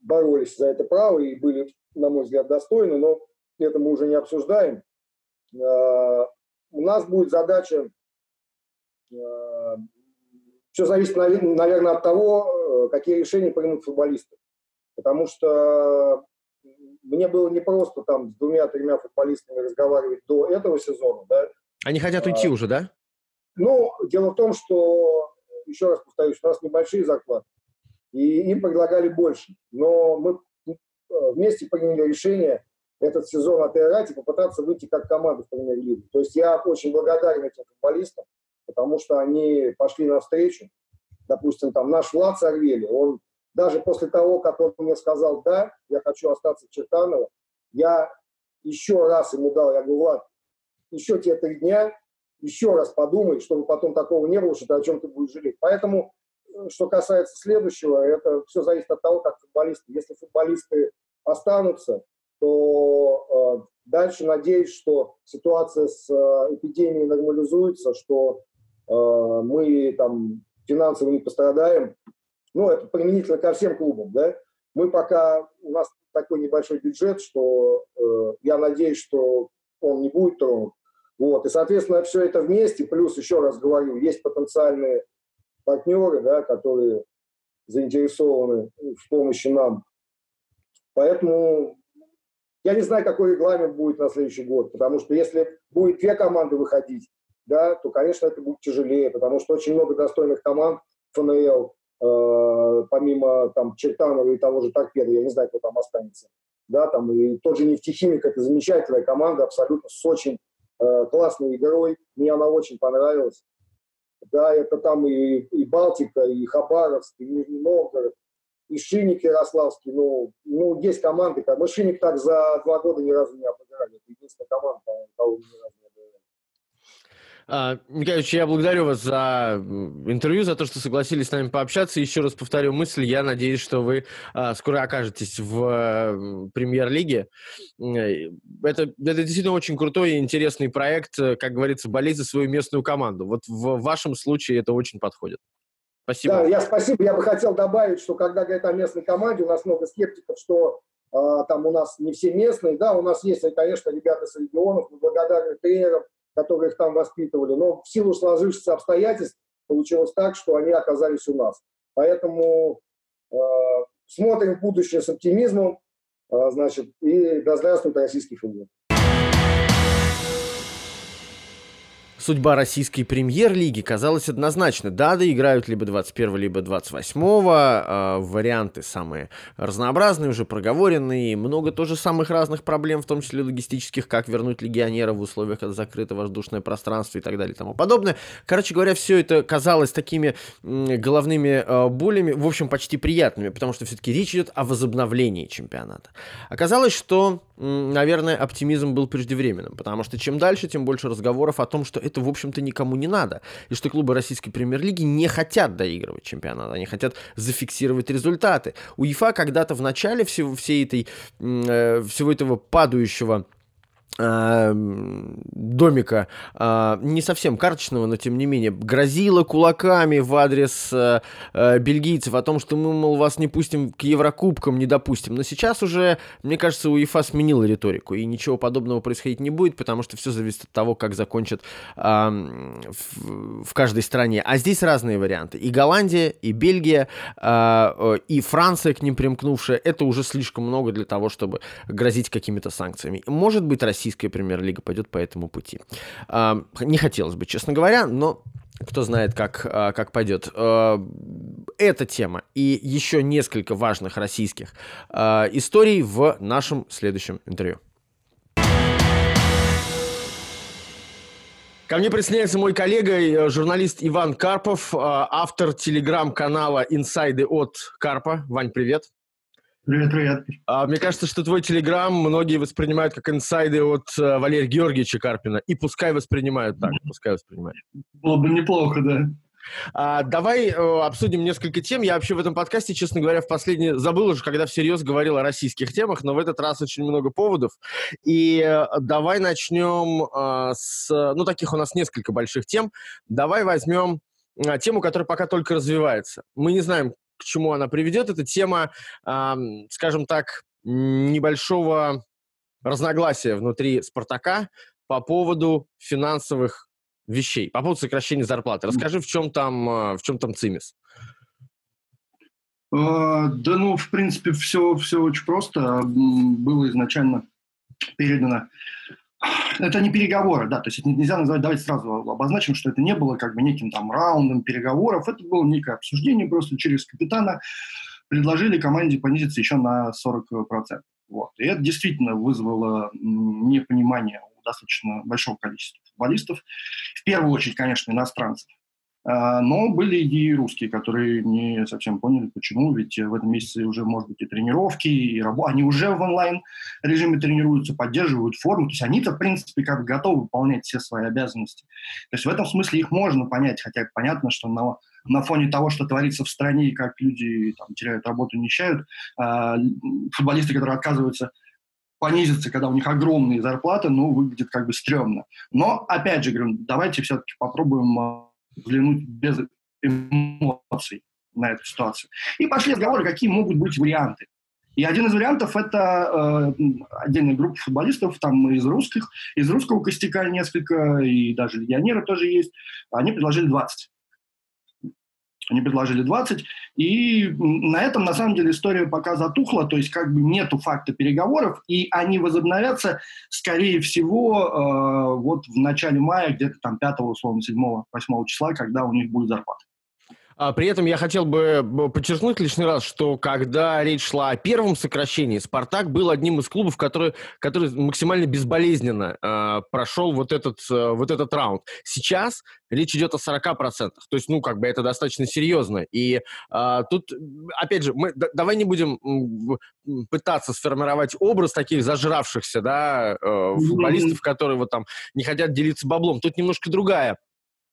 Speaker 2: боролись за это право и были, на мой взгляд, достойны, но это мы уже не обсуждаем. Э, у нас будет задача, э, все зависит, наверное, от того, какие решения примут футболисты. Потому что мне было непросто там с двумя-тремя футболистами разговаривать до этого сезона. Да?
Speaker 1: Они хотят уйти а, уже, да?
Speaker 2: Ну, дело в том, что, еще раз повторюсь, у нас небольшие зарплаты, и им предлагали больше. Но мы вместе приняли решение этот сезон отыграть и попытаться выйти как команда в премьер-лигу. То есть я очень благодарен этим футболистам, потому что они пошли навстречу. Допустим, там наш Влад Сорвели, он даже после того, как он мне сказал, да, я хочу остаться в Чертаново, я еще раз ему дал, я говорю, Влад, еще те три дня, еще раз подумай, чтобы потом такого не было, что ты о чем ты будешь жалеть. Поэтому, э, что касается следующего, это все зависит от того, как футболисты. Если футболисты останутся, то э, дальше надеюсь, что ситуация с э, эпидемией нормализуется, что э, мы там финансово не пострадаем. Ну, это применительно ко всем клубам, да. Мы пока, у нас такой небольшой бюджет, что э, я надеюсь, что он не будет тронут. Вот. И, соответственно, все это вместе, плюс, еще раз говорю, есть потенциальные партнеры, да, которые заинтересованы в помощи нам. Поэтому я не знаю, какой регламент будет на следующий год, потому что если будет две команды выходить, да, то, конечно, это будет тяжелее, потому что очень много достойных команд ФНЛ, э, помимо там Чертанова и того же Торпеда, я не знаю, кто там останется. Да, там и тот же нефтехимик, это замечательная команда, абсолютно с очень э, классной игрой, мне она очень понравилась. Да, это там и, и Балтика, и Хабаровск, и Нижний Новгород, и Шинник Ярославский, ну, ну, есть команды, мы Шинник так за два года ни разу не обыграли, это единственная команда, кого ни разу не обыграли.
Speaker 1: А, Николаевич, я благодарю вас за интервью, за то, что согласились с нами пообщаться. Еще раз повторю мысль. Я надеюсь, что вы а, скоро окажетесь в премьер-лиге. Э, это, это действительно очень крутой и интересный проект. Как говорится, болеть за свою местную команду. Вот в вашем случае это очень подходит.
Speaker 2: Спасибо. Да, я спасибо. Я бы хотел добавить, что когда говорят о местной команде, у нас много скептиков, что э, там у нас не все местные. Да, у нас есть, конечно, ребята с регионов, мы благодарны тренерам, которые их там воспитывали. Но в силу сложившихся обстоятельств получилось так, что они оказались у нас. Поэтому э, смотрим в будущее с оптимизмом. Э, значит, и да здравствует российский футбол.
Speaker 1: Судьба российской премьер-лиги казалась однозначна. Да, доиграют либо 21 либо 28-го. Э, варианты самые разнообразные, уже проговоренные. Много тоже самых разных проблем, в том числе логистических, как вернуть легионера в условиях, когда закрыто воздушное пространство и так далее и тому подобное. Короче говоря, все это казалось такими головными э, болями, в общем, почти приятными, потому что все-таки речь идет о возобновлении чемпионата. Оказалось, что наверное, оптимизм был преждевременным, потому что чем дальше, тем больше разговоров о том, что в общем-то, никому не надо, и что клубы российской премьер-лиги не хотят доигрывать чемпионат, они хотят зафиксировать результаты. У ЕФА когда-то в начале всего, всей этой, э, всего этого падающего домика, э, не совсем карточного, но тем не менее, грозила кулаками в адрес э, э, бельгийцев о том, что мы, мол, вас не пустим к Еврокубкам, не допустим. Но сейчас уже, мне кажется, УЕФА сменила риторику, и ничего подобного происходить не будет, потому что все зависит от того, как закончат в, в каждой стране. А здесь разные варианты. И Голландия, и Бельгия, и Франция, к ним примкнувшая, это уже слишком много для того, чтобы грозить какими-то санкциями. Может быть, Россия российская премьер-лига пойдет по этому пути. А, не хотелось бы, честно говоря, но кто знает, как, а, как пойдет. А, эта тема и еще несколько важных российских историй в нашем следующем интервью. Ко мне присоединяется мой коллега, э, журналист Иван Карпов, автор телеграм-канала «Инсайды от Карпа». Вань, привет.
Speaker 3: Привет, привет.
Speaker 1: А, мне кажется, что твой телеграм многие воспринимают как инсайды от uh, Валерия Георгиевича Карпина. И пускай воспринимают так, пускай воспринимают.
Speaker 3: Было бы неплохо, да.
Speaker 1: А, давай э, обсудим несколько тем. Я вообще в этом подкасте, честно говоря, в последний забыл уже, когда всерьез говорил о российских темах, но в этот раз очень много поводов. И э, давай начнем э, с... Ну, таких у нас несколько больших тем. Давай возьмем э, тему, которая пока только развивается. Мы не знаем, к чему она приведет. Это тема, скажем так, небольшого разногласия внутри «Спартака» по поводу финансовых вещей, по поводу сокращения зарплаты. Расскажи, в чем там, э, в чем там цимис?
Speaker 3: Да, ну, в принципе, все, все очень просто. Было изначально передано это не переговоры, да, то есть это нельзя назвать, давайте сразу обозначим, что это не было как бы неким там раундом переговоров, это было некое обсуждение просто через капитана, предложили команде понизиться еще на 40%. Вот. И это действительно вызвало непонимание у достаточно большого количества футболистов, в первую очередь, конечно, иностранцев. А, но были и русские, которые не совсем поняли, почему, ведь в этом месяце уже, может быть, и тренировки, и работа. Они уже в онлайн-режиме тренируются, поддерживают форму. То есть они-то, в принципе, как готовы выполнять все свои обязанности. То есть в этом смысле их можно понять, хотя понятно, что на, на фоне того, что творится в стране, и как люди там, теряют работу, нищают, а, футболисты, которые отказываются понизиться, когда у них огромные зарплаты, ну, выглядит как бы стрёмно. Но, опять же, говорю, давайте все-таки попробуем а, взглянуть без эмоций на эту ситуацию. И пошли разговоры, какие могут быть варианты. И один из вариантов – это э, отдельная группа футболистов, там из русских, из русского костяка несколько, и даже легионеры тоже есть. Они предложили 20. Они предложили 20, и на этом, на самом деле, история пока затухла, то есть как бы нету факта переговоров, и они возобновятся, скорее всего, э, вот в начале мая, где-то там 5, условно, 7, 8 числа, когда у них будет зарплата.
Speaker 1: А при этом я хотел бы подчеркнуть лишний раз, что когда речь шла о первом сокращении, «Спартак» был одним из клубов, который, который максимально безболезненно э, прошел вот этот, э, вот этот раунд. Сейчас речь идет о 40%. То есть, ну, как бы это достаточно серьезно. И э, тут, опять же, мы, да, давай не будем пытаться сформировать образ таких зажравшихся, да, э, футболистов, которые вот там не хотят делиться баблом. Тут немножко другая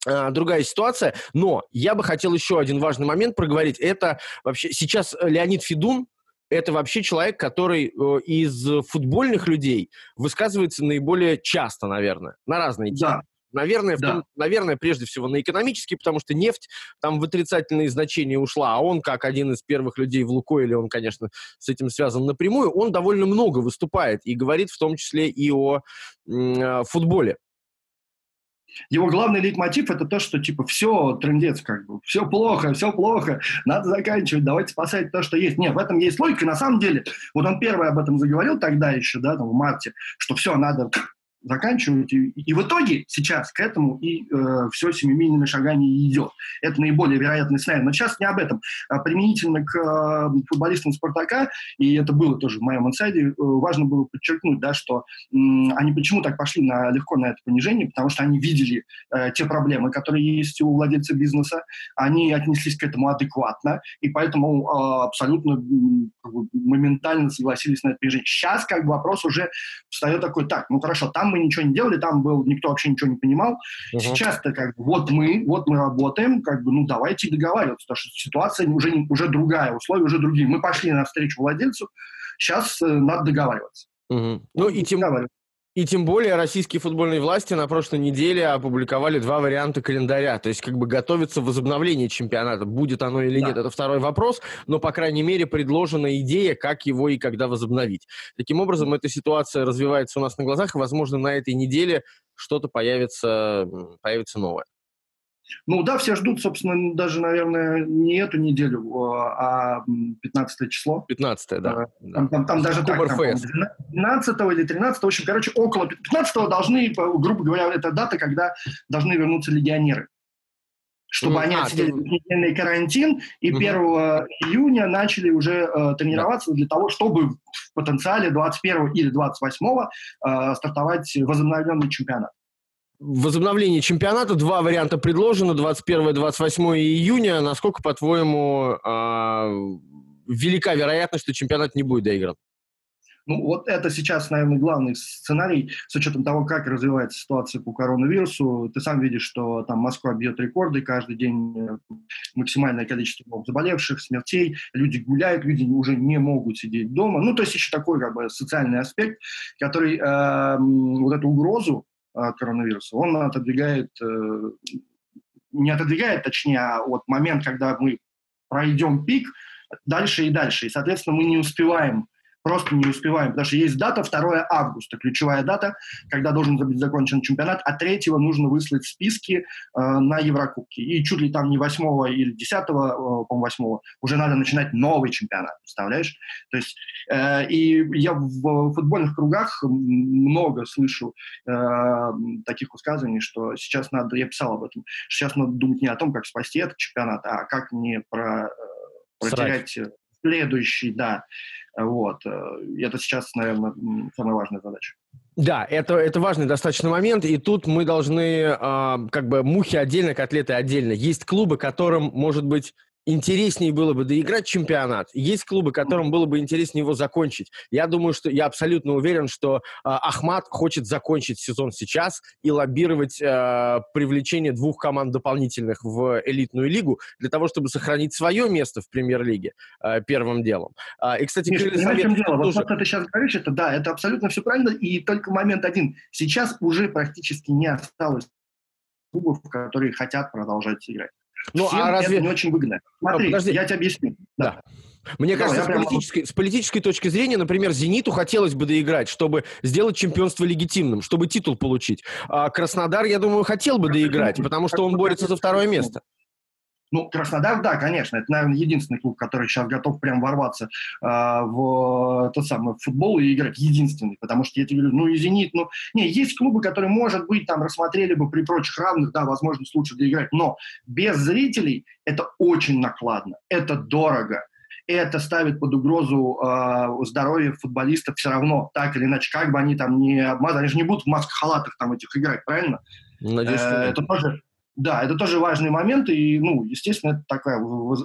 Speaker 1: другая ситуация. Но я бы хотел еще один важный момент проговорить. Это вообще сейчас Леонид Федун, это вообще человек, который э, из футбольных людей высказывается наиболее часто, наверное, на разные темы. Да. Наверное, да. том, наверное, прежде всего на экономические, потому что нефть там в отрицательные значения ушла, а он, как один из первых людей в Лукойле, он, конечно, с этим связан напрямую, он довольно много выступает и говорит в том числе и о э, футболе.
Speaker 3: Его главный лейтмотив это то, что типа все, трендец как бы, все плохо, все плохо, надо заканчивать, давайте спасать то, что есть. Нет, в этом есть логика. На самом деле, вот он первый об этом заговорил тогда еще, да, там, в марте, что все, надо заканчивать. И, и в итоге сейчас к этому и э, все семимильными шагами идет. Это наиболее вероятный сценарий. Но сейчас не об этом. А применительно к э, футболистам «Спартака», и это было тоже в моем инсайде, э, важно было подчеркнуть, да, что э, они почему так пошли на, легко на это понижение, потому что они видели э, те проблемы, которые есть у владельца бизнеса, они отнеслись к этому адекватно, и поэтому э, абсолютно э, моментально согласились на это понижение. Сейчас как бы вопрос уже встает такой, так, ну хорошо, там мы ничего не делали, там был никто вообще ничего не понимал. Uh-huh. Сейчас-то как бы вот мы, вот мы работаем, как бы, ну давайте договариваться, потому что ситуация уже, уже другая, условия уже другие. Мы пошли навстречу владельцу, сейчас э, надо договариваться.
Speaker 1: Угу. Ну и тем, и тем более российские футбольные власти на прошлой неделе опубликовали два варианта календаря. То есть как бы готовится возобновление чемпионата. Будет оно или нет, да. это второй вопрос. Но, по крайней мере, предложена идея, как его и когда возобновить. Таким образом, эта ситуация развивается у нас на глазах. И, возможно, на этой неделе что-то появится, появится новое.
Speaker 3: Ну да, все ждут, собственно, даже, наверное, не эту неделю, а 15 число.
Speaker 1: 15 да.
Speaker 3: Там, там, там даже так, там, 12 или 13 в общем, короче, около 15 должны, грубо говоря, это дата, когда должны вернуться легионеры. Чтобы mm, они а, отсидели недельный карантин, и mm-hmm. 1 июня начали уже э, тренироваться да. для того, чтобы в потенциале 21 или 28 э, стартовать возобновленный чемпионат
Speaker 1: возобновление чемпионата. Два варианта предложено, 21 и 28 июня. Насколько, по-твоему, э, велика вероятность, что чемпионат не будет доигран?
Speaker 3: Ну, вот это сейчас, наверное, главный сценарий, с учетом того, как развивается ситуация по коронавирусу. Ты сам видишь, что там Москва бьет рекорды, каждый день э, максимальное количество заболевших, смертей, люди гуляют, люди уже не могут сидеть дома. Ну, то есть еще такой как бы социальный аспект, который э, вот эту угрозу коронавируса, он отодвигает, э, не отодвигает, точнее, а вот момент, когда мы пройдем пик, дальше и дальше. И, соответственно, мы не успеваем Просто не успеваем, потому что есть дата 2 августа, ключевая дата, когда должен быть закончен чемпионат, а 3 нужно выслать списки э, на Еврокубки. И чуть ли там не 8 или 10, э, по-моему, 8 уже надо начинать новый чемпионат, представляешь? То есть, э, и я в футбольных кругах много слышу э, таких высказываний, что сейчас надо, я писал об этом, сейчас надо думать не о том, как спасти этот чемпионат, а как не про, э, протерять следующий, да. Вот. Э, это сейчас, наверное, самая важная задача.
Speaker 1: Да, это, это важный достаточно момент, и тут мы должны, э, как бы, мухи отдельно, котлеты отдельно. Есть клубы, которым, может быть, интереснее было бы доиграть чемпионат. Есть клубы, которым было бы интереснее его закончить. Я думаю, что я абсолютно уверен, что э, Ахмат хочет закончить сезон сейчас и лоббировать э, привлечение двух команд дополнительных в элитную лигу для того, чтобы сохранить свое место в премьер-лиге э, первым делом.
Speaker 3: Э, и, кстати, Миша, Крылья Совет... дело? Вот тоже... что ты сейчас говоришь, это да, это абсолютно все правильно, и только момент один. Сейчас уже практически не осталось клубов, которые хотят продолжать играть. Ну, Всем а разве... это не очень выгодно. Смотри, а, подожди. я тебе объясню.
Speaker 1: Да. да. Мне Давай, кажется, с политической, с политической точки зрения, например, «Зениту» хотелось бы доиграть, чтобы сделать чемпионство легитимным, чтобы титул получить. А Краснодар, я думаю, хотел бы доиграть, потому что он борется за второе место.
Speaker 3: Ну, Краснодар, да, конечно, это, наверное, единственный клуб, который сейчас готов прям ворваться э, в тот самый футбол и играть. Единственный, потому что я тебе говорю, ну и «Зенит», ну, не, есть клубы, которые, может быть, там рассмотрели бы при прочих равных, да, возможность лучше доиграть, но без зрителей это очень накладно, это дорого, это ставит под угрозу э, здоровье футболистов все равно, так или иначе, как бы они там не обмазали, они же не будут в масках-халатах там этих играть, правильно? Надеюсь, э, это тоже да, это тоже важный момент, и, ну, естественно, это такая,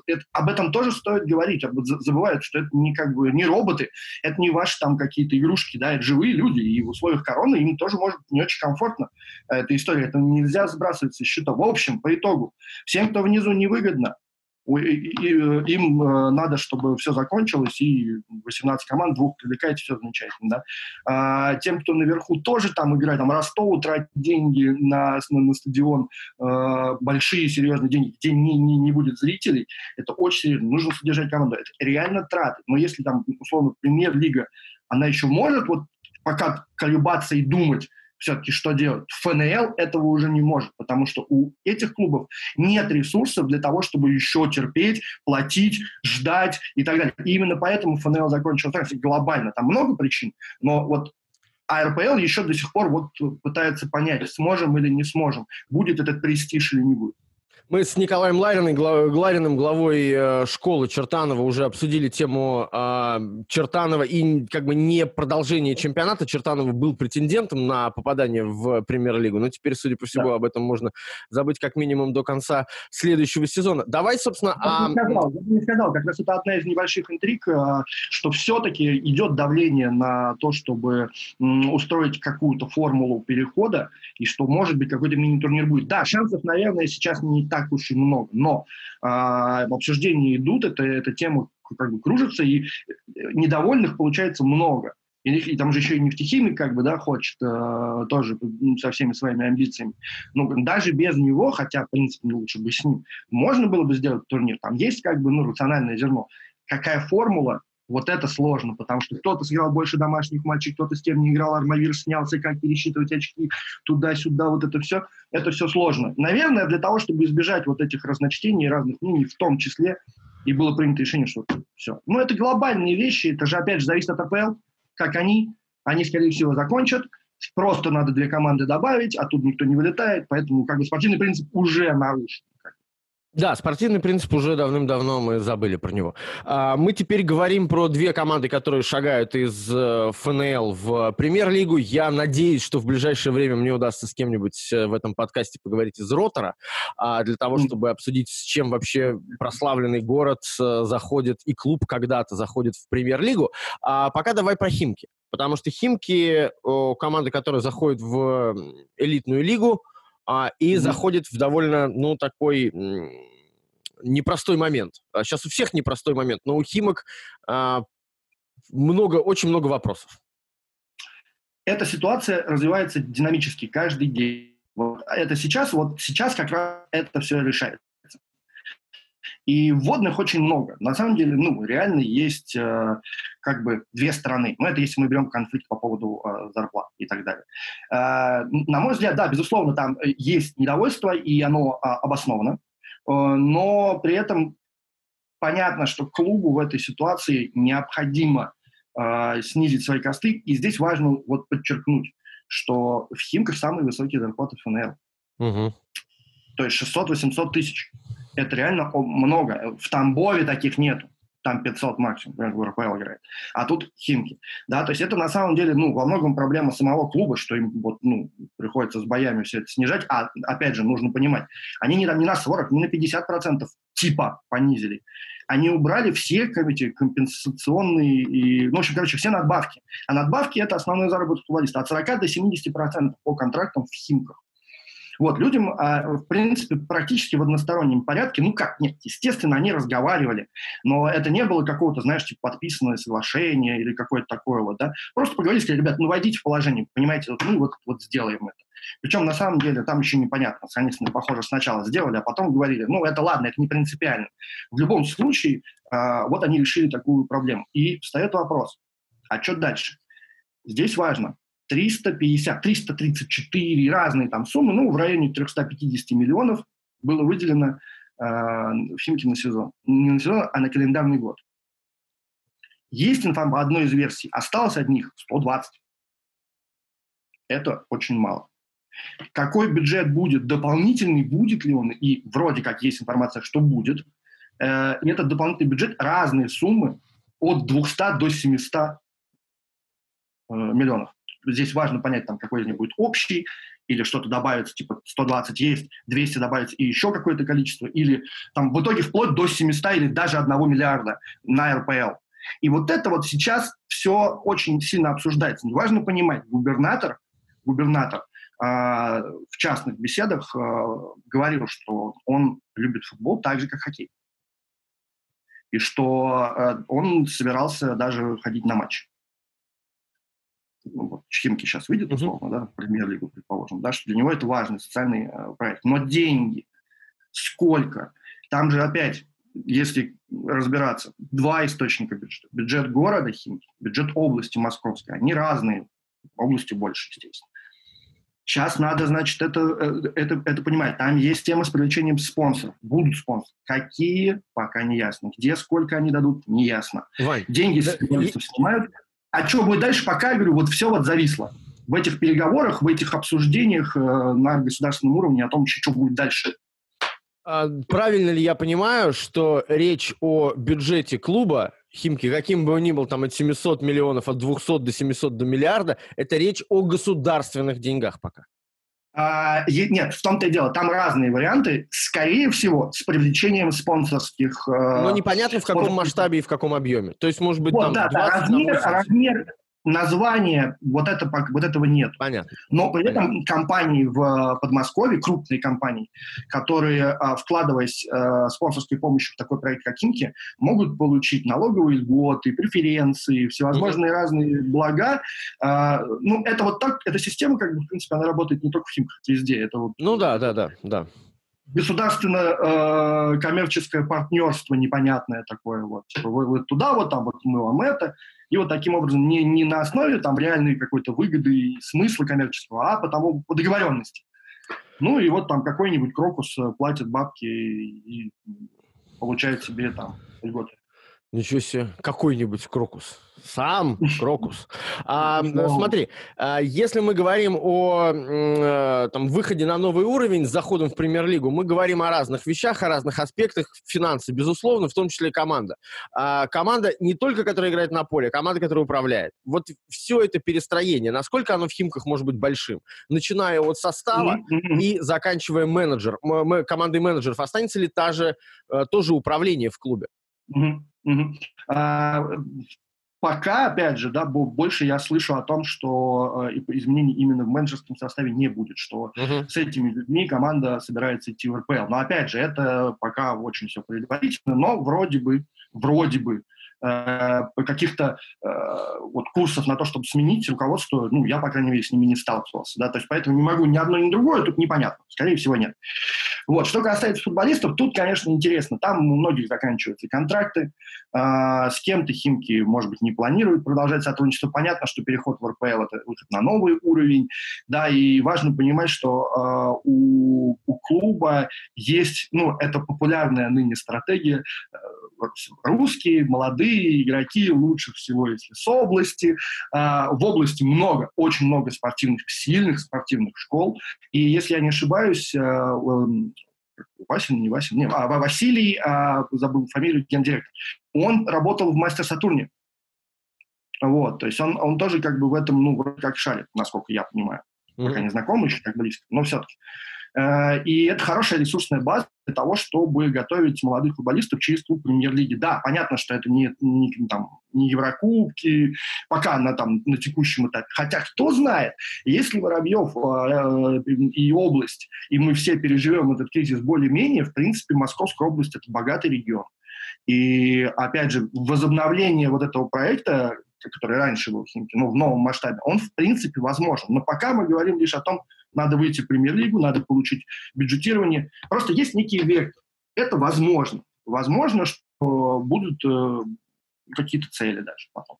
Speaker 3: это, об этом тоже стоит говорить, об, забывают, что это не как бы не роботы, это не ваши там какие-то игрушки, да, это живые люди, и в условиях короны им тоже может не очень комфортно эта история, это нельзя сбрасывать со счета. В общем, по итогу, всем, кто внизу невыгодно, им э, надо, чтобы все закончилось, и 18 команд, двух привлекаете, все замечательно. Да? А тем, кто наверху тоже там играет, там Ростову тратить деньги на, на, на стадион, э, большие серьезные деньги, где не, не, не будет зрителей, это очень серьезно. Нужно содержать команду. Это реально траты. Но если там, условно, премьер-лига, она еще может вот пока колебаться и думать, все-таки что делать? ФНЛ этого уже не может, потому что у этих клубов нет ресурсов для того, чтобы еще терпеть, платить, ждать и так далее. И именно поэтому ФНЛ закончил глобально. Там много причин, но вот АРПЛ еще до сих пор вот пытается понять, сможем или не сможем, будет этот престиж или не будет.
Speaker 1: Мы с Николаем Лариным, Глариным, главой э, школы Чертанова, уже обсудили тему э, Чертанова и как бы не продолжение чемпионата. Чертанов был претендентом на попадание в премьер-лигу, но теперь, судя по всему, да. об этом можно забыть как минимум до конца следующего сезона. Давай, собственно...
Speaker 3: Я, а... не сказал, я не сказал, как раз это одна из небольших интриг, э, что все-таки идет давление на то, чтобы устроить какую-то формулу перехода, и что, может быть, какой-то мини-турнир будет. Да, шансов, наверное, сейчас не так уж и много, но э, обсуждения идут, это, эта тема как бы кружится, и недовольных получается много. И, и там же еще и нефтехимик как бы, да, хочет э, тоже ну, со всеми своими амбициями. Но даже без него, хотя, в принципе, лучше бы с ним, можно было бы сделать турнир. Там есть как бы, ну, рациональное зерно. Какая формула, вот это сложно, потому что кто-то сыграл больше домашних матчей, кто-то с тем не играл, армавир снялся, как пересчитывать очки туда-сюда, вот это все, это все сложно. Наверное, для того, чтобы избежать вот этих разночтений, разных мнений, в том числе, и было принято решение, что все. Но это глобальные вещи, это же, опять же, зависит от АПЛ, как они, они, скорее всего, закончат, просто надо две команды добавить, а тут никто не вылетает, поэтому как бы спортивный принцип уже нарушен.
Speaker 1: Да, спортивный принцип уже давным-давно мы забыли про него. А, мы теперь говорим про две команды, которые шагают из э, ФНЛ в премьер-лигу. Я надеюсь, что в ближайшее время мне удастся с кем-нибудь э, в этом подкасте поговорить из Ротора, а, для того, чтобы обсудить, с чем вообще прославленный город э, заходит и клуб когда-то заходит в премьер-лигу. А пока давай про Химки. Потому что Химки, команды, которые заходят в элитную лигу, а, и mm-hmm. заходит в довольно, ну, такой непростой момент. Сейчас а у всех непростой момент, но у Химок а, много, очень много вопросов.
Speaker 3: Эта ситуация развивается динамически каждый день. Вот. Это сейчас, вот сейчас как раз это все решается. И вводных очень много. На самом деле, ну, реально есть э, как бы две стороны. Ну, это если мы берем конфликт по поводу э, зарплат и так далее. Э, на мой взгляд, да, безусловно, там есть недовольство, и оно э, обосновано. Э, но при этом понятно, что клубу в этой ситуации необходимо э, снизить свои косты. И здесь важно вот подчеркнуть, что в Химках самые высокие зарплаты ФНЛ. Угу. То есть 600-800 тысяч. Это реально много. В Тамбове таких нету. Там 500 максимум, в РПЛ играет. А тут Химки. Да, то есть это на самом деле, ну, во многом проблема самого клуба, что им вот, ну, приходится с боями все это снижать. А, опять же, нужно понимать, они не, не на 40, не на 50% типа понизили. Они убрали все эти компенсационные, и, ну, в общем, короче, все надбавки. А надбавки – это основной заработок футболиста. От 40 до 70% по контрактам в Химках. Вот, людям, а, в принципе, практически в одностороннем порядке, ну как, нет, естественно, они разговаривали, но это не было какого-то, знаешь, типа подписанное соглашение или какое-то такое вот, да. Просто поговорили, сказали, ребят, ну войдите в положение, понимаете, вот, ну вот, вот сделаем это. Причем, на самом деле, там еще непонятно, они, похоже, сначала сделали, а потом говорили, ну это ладно, это не принципиально. В любом случае, э, вот они решили такую проблему. И встает вопрос, а что дальше? Здесь важно, 350, 334 разные там суммы, ну, в районе 350 миллионов было выделено э, в Химки на сезон. Не на сезон, а на календарный год. Есть информация, одной из версий, осталось от них 120. Это очень мало. Какой бюджет будет дополнительный, будет ли он, и вроде как есть информация, что будет. Э, этот дополнительный бюджет, разные суммы, от 200 до 700 э, миллионов здесь важно понять, там, какой из них будет общий, или что-то добавится, типа 120 есть, 200 добавится и еще какое-то количество, или там в итоге вплоть до 700 или даже 1 миллиарда на РПЛ. И вот это вот сейчас все очень сильно обсуждается. Важно понимать, губернатор, губернатор э, в частных беседах э, говорил, что он любит футбол так же, как хоккей. И что э, он собирался даже ходить на матч ну, вот, Химки сейчас выйдет, условно, да, премьер-лигу, предположим, да, что для него это важный социальный э, проект. Но деньги, сколько? Там же опять, если разбираться, два источника бюджета. Бюджет города Химки, бюджет области Московской. Они разные, области больше, естественно. Сейчас надо, значит, это, э, это, это понимать. Там есть тема с привлечением спонсоров. Будут спонсоры. Какие, пока не ясно. Где, сколько они дадут, не ясно. Вань, Деньги да, и... снимают, а что будет дальше, пока, говорю, вот все вот зависло. В этих переговорах, в этих обсуждениях э, на государственном уровне о том, что будет дальше.
Speaker 1: А, правильно ли я понимаю, что речь о бюджете клуба Химки, каким бы он ни был, там от 700 миллионов, от 200 до 700 до миллиарда, это речь о государственных деньгах пока?
Speaker 3: А, нет, в том-то и дело, там разные варианты, скорее всего, с привлечением спонсорских...
Speaker 1: Э, Но непонятно, в каком масштабе и в каком объеме. То есть, может быть,
Speaker 3: вот,
Speaker 1: там
Speaker 3: да, 20, да, размер, размер, название вот, это, вот этого нет.
Speaker 1: Понятно.
Speaker 3: Но при этом Понятно. компании в э, Подмосковье, крупные компании, которые, а, вкладываясь э, спонсорской помощью в такой проект, как Кинки, могут получить налоговые льготы, преференции, всевозможные mm-hmm. разные блага. А, ну, это вот так, эта система, как бы, в принципе, она работает не только в Химках, везде. Это вот,
Speaker 1: ну да, да, да, да
Speaker 3: государственно-коммерческое э, партнерство непонятное такое вот. Типа вы, вы туда вот, там вот мы вам это. И вот таким образом не, не на основе там реальной какой-то выгоды и смысла коммерческого, а потому по договоренности. Ну и вот там какой-нибудь крокус э, платит бабки и, и получает себе там льготы.
Speaker 1: Ничего себе, какой-нибудь крокус. Сам крокус. А, смотри, а, если мы говорим о э, там, выходе на новый уровень с заходом в премьер-лигу, мы говорим о разных вещах, о разных аспектах. Финансы, безусловно, в том числе команда. А, команда не только, которая играет на поле, а команда, которая управляет. Вот все это перестроение, насколько оно в Химках может быть большим? Начиная от состава и заканчивая менеджер, командой менеджеров, останется ли та же, э, тоже управление в клубе?
Speaker 3: Угу. А, пока, опять же, да, больше я слышу о том, что э, изменений именно в менеджерском составе не будет, что uh с этими людьми команда собирается идти в РПЛ. Но, опять же, это пока очень все предварительно, но вроде бы, вроде бы, э, каких-то э, вот курсов на то, чтобы сменить руководство, ну, я, по крайней мере, с ними не сталкивался, да, то есть поэтому не могу ни одно, ни другое, тут непонятно, скорее всего, нет. Вот. Что касается футболистов, тут, конечно, интересно. Там у многих заканчиваются контракты. Э, с кем-то Химки, может быть, не планируют продолжать сотрудничество. Понятно, что переход в РПЛ – это выход на новый уровень. Да, и важно понимать, что э, у, у клуба есть, ну, это популярная ныне стратегия русские, молодые игроки лучше всего, если с области. А, в области много, очень много спортивных, сильных спортивных школ. И если я не ошибаюсь, а, Васин, не Васин, не, а Василий, а, забыл фамилию, гендиректор, он работал в Мастер Сатурне. Вот, то есть он, он тоже как бы в этом, ну, как шарит, насколько я понимаю. Mm-hmm. Пока не знаком еще так близко, но все-таки. Э, и это хорошая ресурсная база для того, чтобы готовить молодых футболистов через клуб премьер-лиги. Да, понятно, что это не, не, там, не Еврокубки, пока на, там, на текущем этапе. Хотя кто знает, если Воробьев э, и область, и мы все переживем этот кризис более-менее, в принципе, Московская область – это богатый регион. И, опять же, возобновление вот этого проекта, который раньше был в Химки, ну, в новом масштабе, он, в принципе, возможен. Но пока мы говорим лишь о том, надо выйти в премьер-лигу, надо получить бюджетирование. Просто есть некий вектор. Это возможно. Возможно, что будут э, какие-то цели даже потом.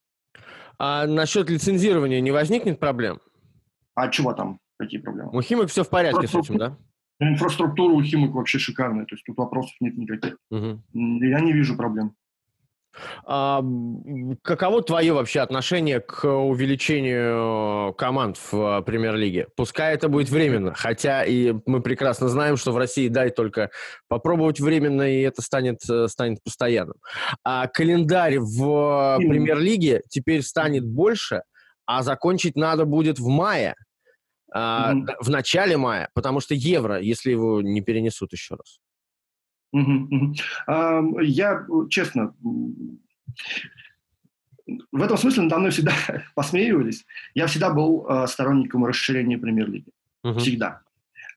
Speaker 1: А насчет лицензирования не возникнет проблем?
Speaker 3: А чего там? Какие проблемы?
Speaker 1: У Химок все в порядке с этим, да?
Speaker 3: Инфраструктура у Химок вообще шикарная, то есть тут вопросов нет никаких. Угу. Я не вижу проблем.
Speaker 1: А, каково твое вообще отношение к увеличению команд в премьер-лиге? Пускай это будет временно, хотя и мы прекрасно знаем, что в России дай только попробовать временно, и это станет, э, станет постоянным. А календарь в премьер-лиге теперь станет больше, а закончить надо будет в мае, mm-hmm. в начале мая, потому что евро, если его не перенесут еще раз.
Speaker 3: Я, честно, в этом смысле надо мной всегда посмеивались. Я всегда был э, сторонником расширения премьер-лиги. Угу. Всегда.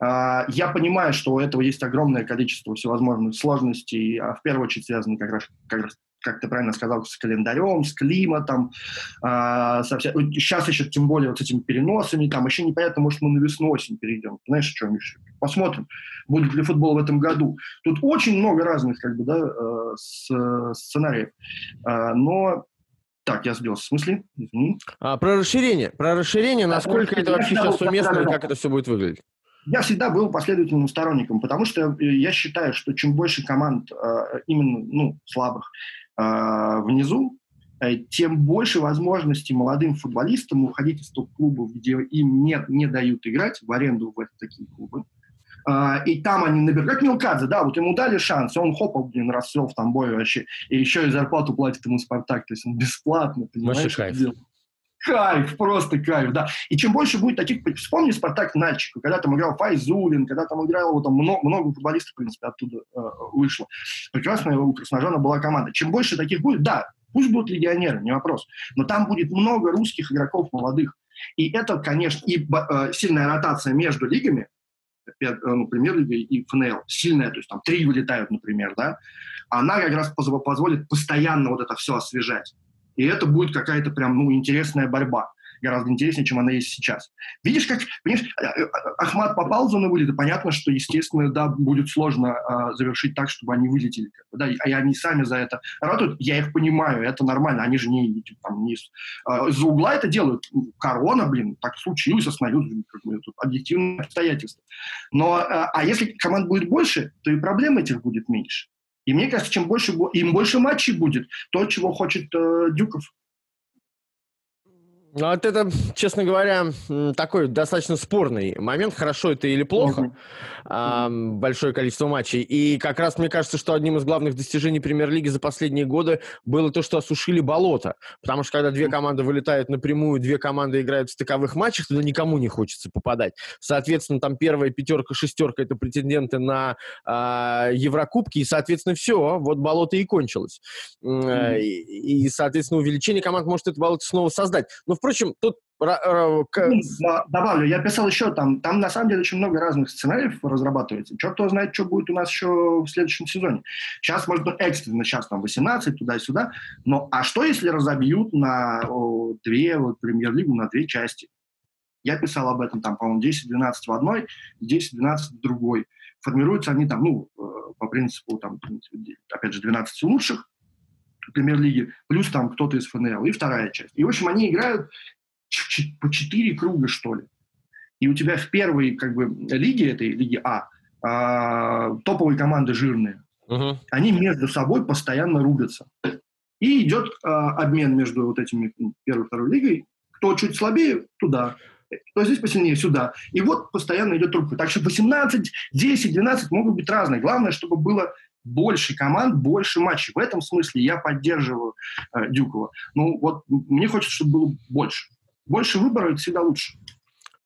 Speaker 3: Э, я понимаю, что у этого есть огромное количество всевозможных сложностей, а в первую очередь связаны как раз, как раз как ты правильно сказал, с календарем, с климатом, э, со вся... сейчас еще тем более вот с этими переносами, там еще непонятно, может, мы на весну-осень перейдем. Знаешь, что, Миша? Посмотрим, будет ли футбол в этом году. Тут очень много разных, как бы, да, э, с, сценариев. Э, но так, я сбился. В смысле? Извини.
Speaker 1: А, про расширение. Про расширение, насколько это вообще сейчас уместно и как это все будет выглядеть?
Speaker 3: Я всегда был последовательным сторонником, потому что я считаю, что чем больше команд э, именно ну, слабых э, внизу, э, тем больше возможностей молодым футболистам уходить из топ-клубов, где им не, не дают играть, в аренду в такие клубы. Uh, и там они набирают, как Милкадзе, да, вот ему дали шанс, и он хопа, блин, расцвел в Тамбове вообще, и еще и зарплату платит ему Спартак, то есть он бесплатно,
Speaker 1: понимаешь, Вообще кайф. Делает.
Speaker 3: Кайф, просто кайф, да. И чем больше будет таких, вспомни Спартак Нальчика, когда там играл Файзулин, когда там играл, вот, там много, много футболистов, в принципе, оттуда э, вышло. Прекрасная у Красножана была команда. Чем больше таких будет, да, пусть будут легионеры, не вопрос, но там будет много русских игроков молодых. И это, конечно, и э, сильная ротация между лигами, э, ну, премьер-лигой и ФНЛ, сильная, то есть там три вылетают, например, да, она как раз позволит постоянно вот это все освежать. И это будет какая-то прям, ну, интересная борьба. Гораздо интереснее, чем она есть сейчас. Видишь, как, понимаешь, э, э, Ахмат попал в зону вылета, понятно, что, естественно, да, будет сложно а, завершить так, чтобы они вылетели. Да, и они сами за это радуют. Я их понимаю, это нормально. Они же не, там, не а, из-за угла это делают. Корона, блин, так случилось, остановилось, как бы, тут объективные обстоятельства. Но, а, а если команд будет больше, то и проблем этих будет меньше. И мне кажется, чем больше, им больше матчей будет, то, чего хочет э, Дюков.
Speaker 1: Ну, вот это, честно говоря, такой достаточно спорный момент. Хорошо это или плохо. Uh-huh. А, большое количество матчей. И как раз мне кажется, что одним из главных достижений премьер-лиги за последние годы было то, что осушили болото. Потому что когда две команды вылетают напрямую, две команды играют в стыковых матчах, туда никому не хочется попадать. Соответственно, там первая пятерка, шестерка – это претенденты на а, Еврокубки. И, соответственно, все. Вот болото и кончилось. Uh-huh. И, и, соответственно, увеличение команд может это болото снова создать. Но, впрочем, тут
Speaker 3: ну, Добавлю, я писал еще там, там на самом деле очень много разных сценариев разрабатывается. Черт кто знает, что будет у нас еще в следующем сезоне. Сейчас, может быть, экстренно, сейчас там 18, туда-сюда. Но а что, если разобьют на о, две, вот, премьер-лигу на две части? Я писал об этом, там, по-моему, 10-12 в одной, 10-12 в другой. формируются они там, ну, э, по принципу, там, опять же, 12 лучших премьер-лиги, плюс там кто-то из ФНЛ, и вторая часть. И, в общем, они играют по 4 круга, что ли. И у тебя в первой, как бы, лиге, этой лиге А, а топовые команды жирные, угу. они между собой постоянно рубятся. И идет а, обмен между вот этими первой и второй лигой. Кто чуть слабее, туда. Кто здесь посильнее, сюда. И вот постоянно идет трубка. Так что 18, 10, 12 могут быть разные. Главное, чтобы было больше команд, больше матчей. В этом смысле я поддерживаю э, Дюкова. Ну, вот мне хочется, чтобы было больше. Больше выбора – это всегда лучше.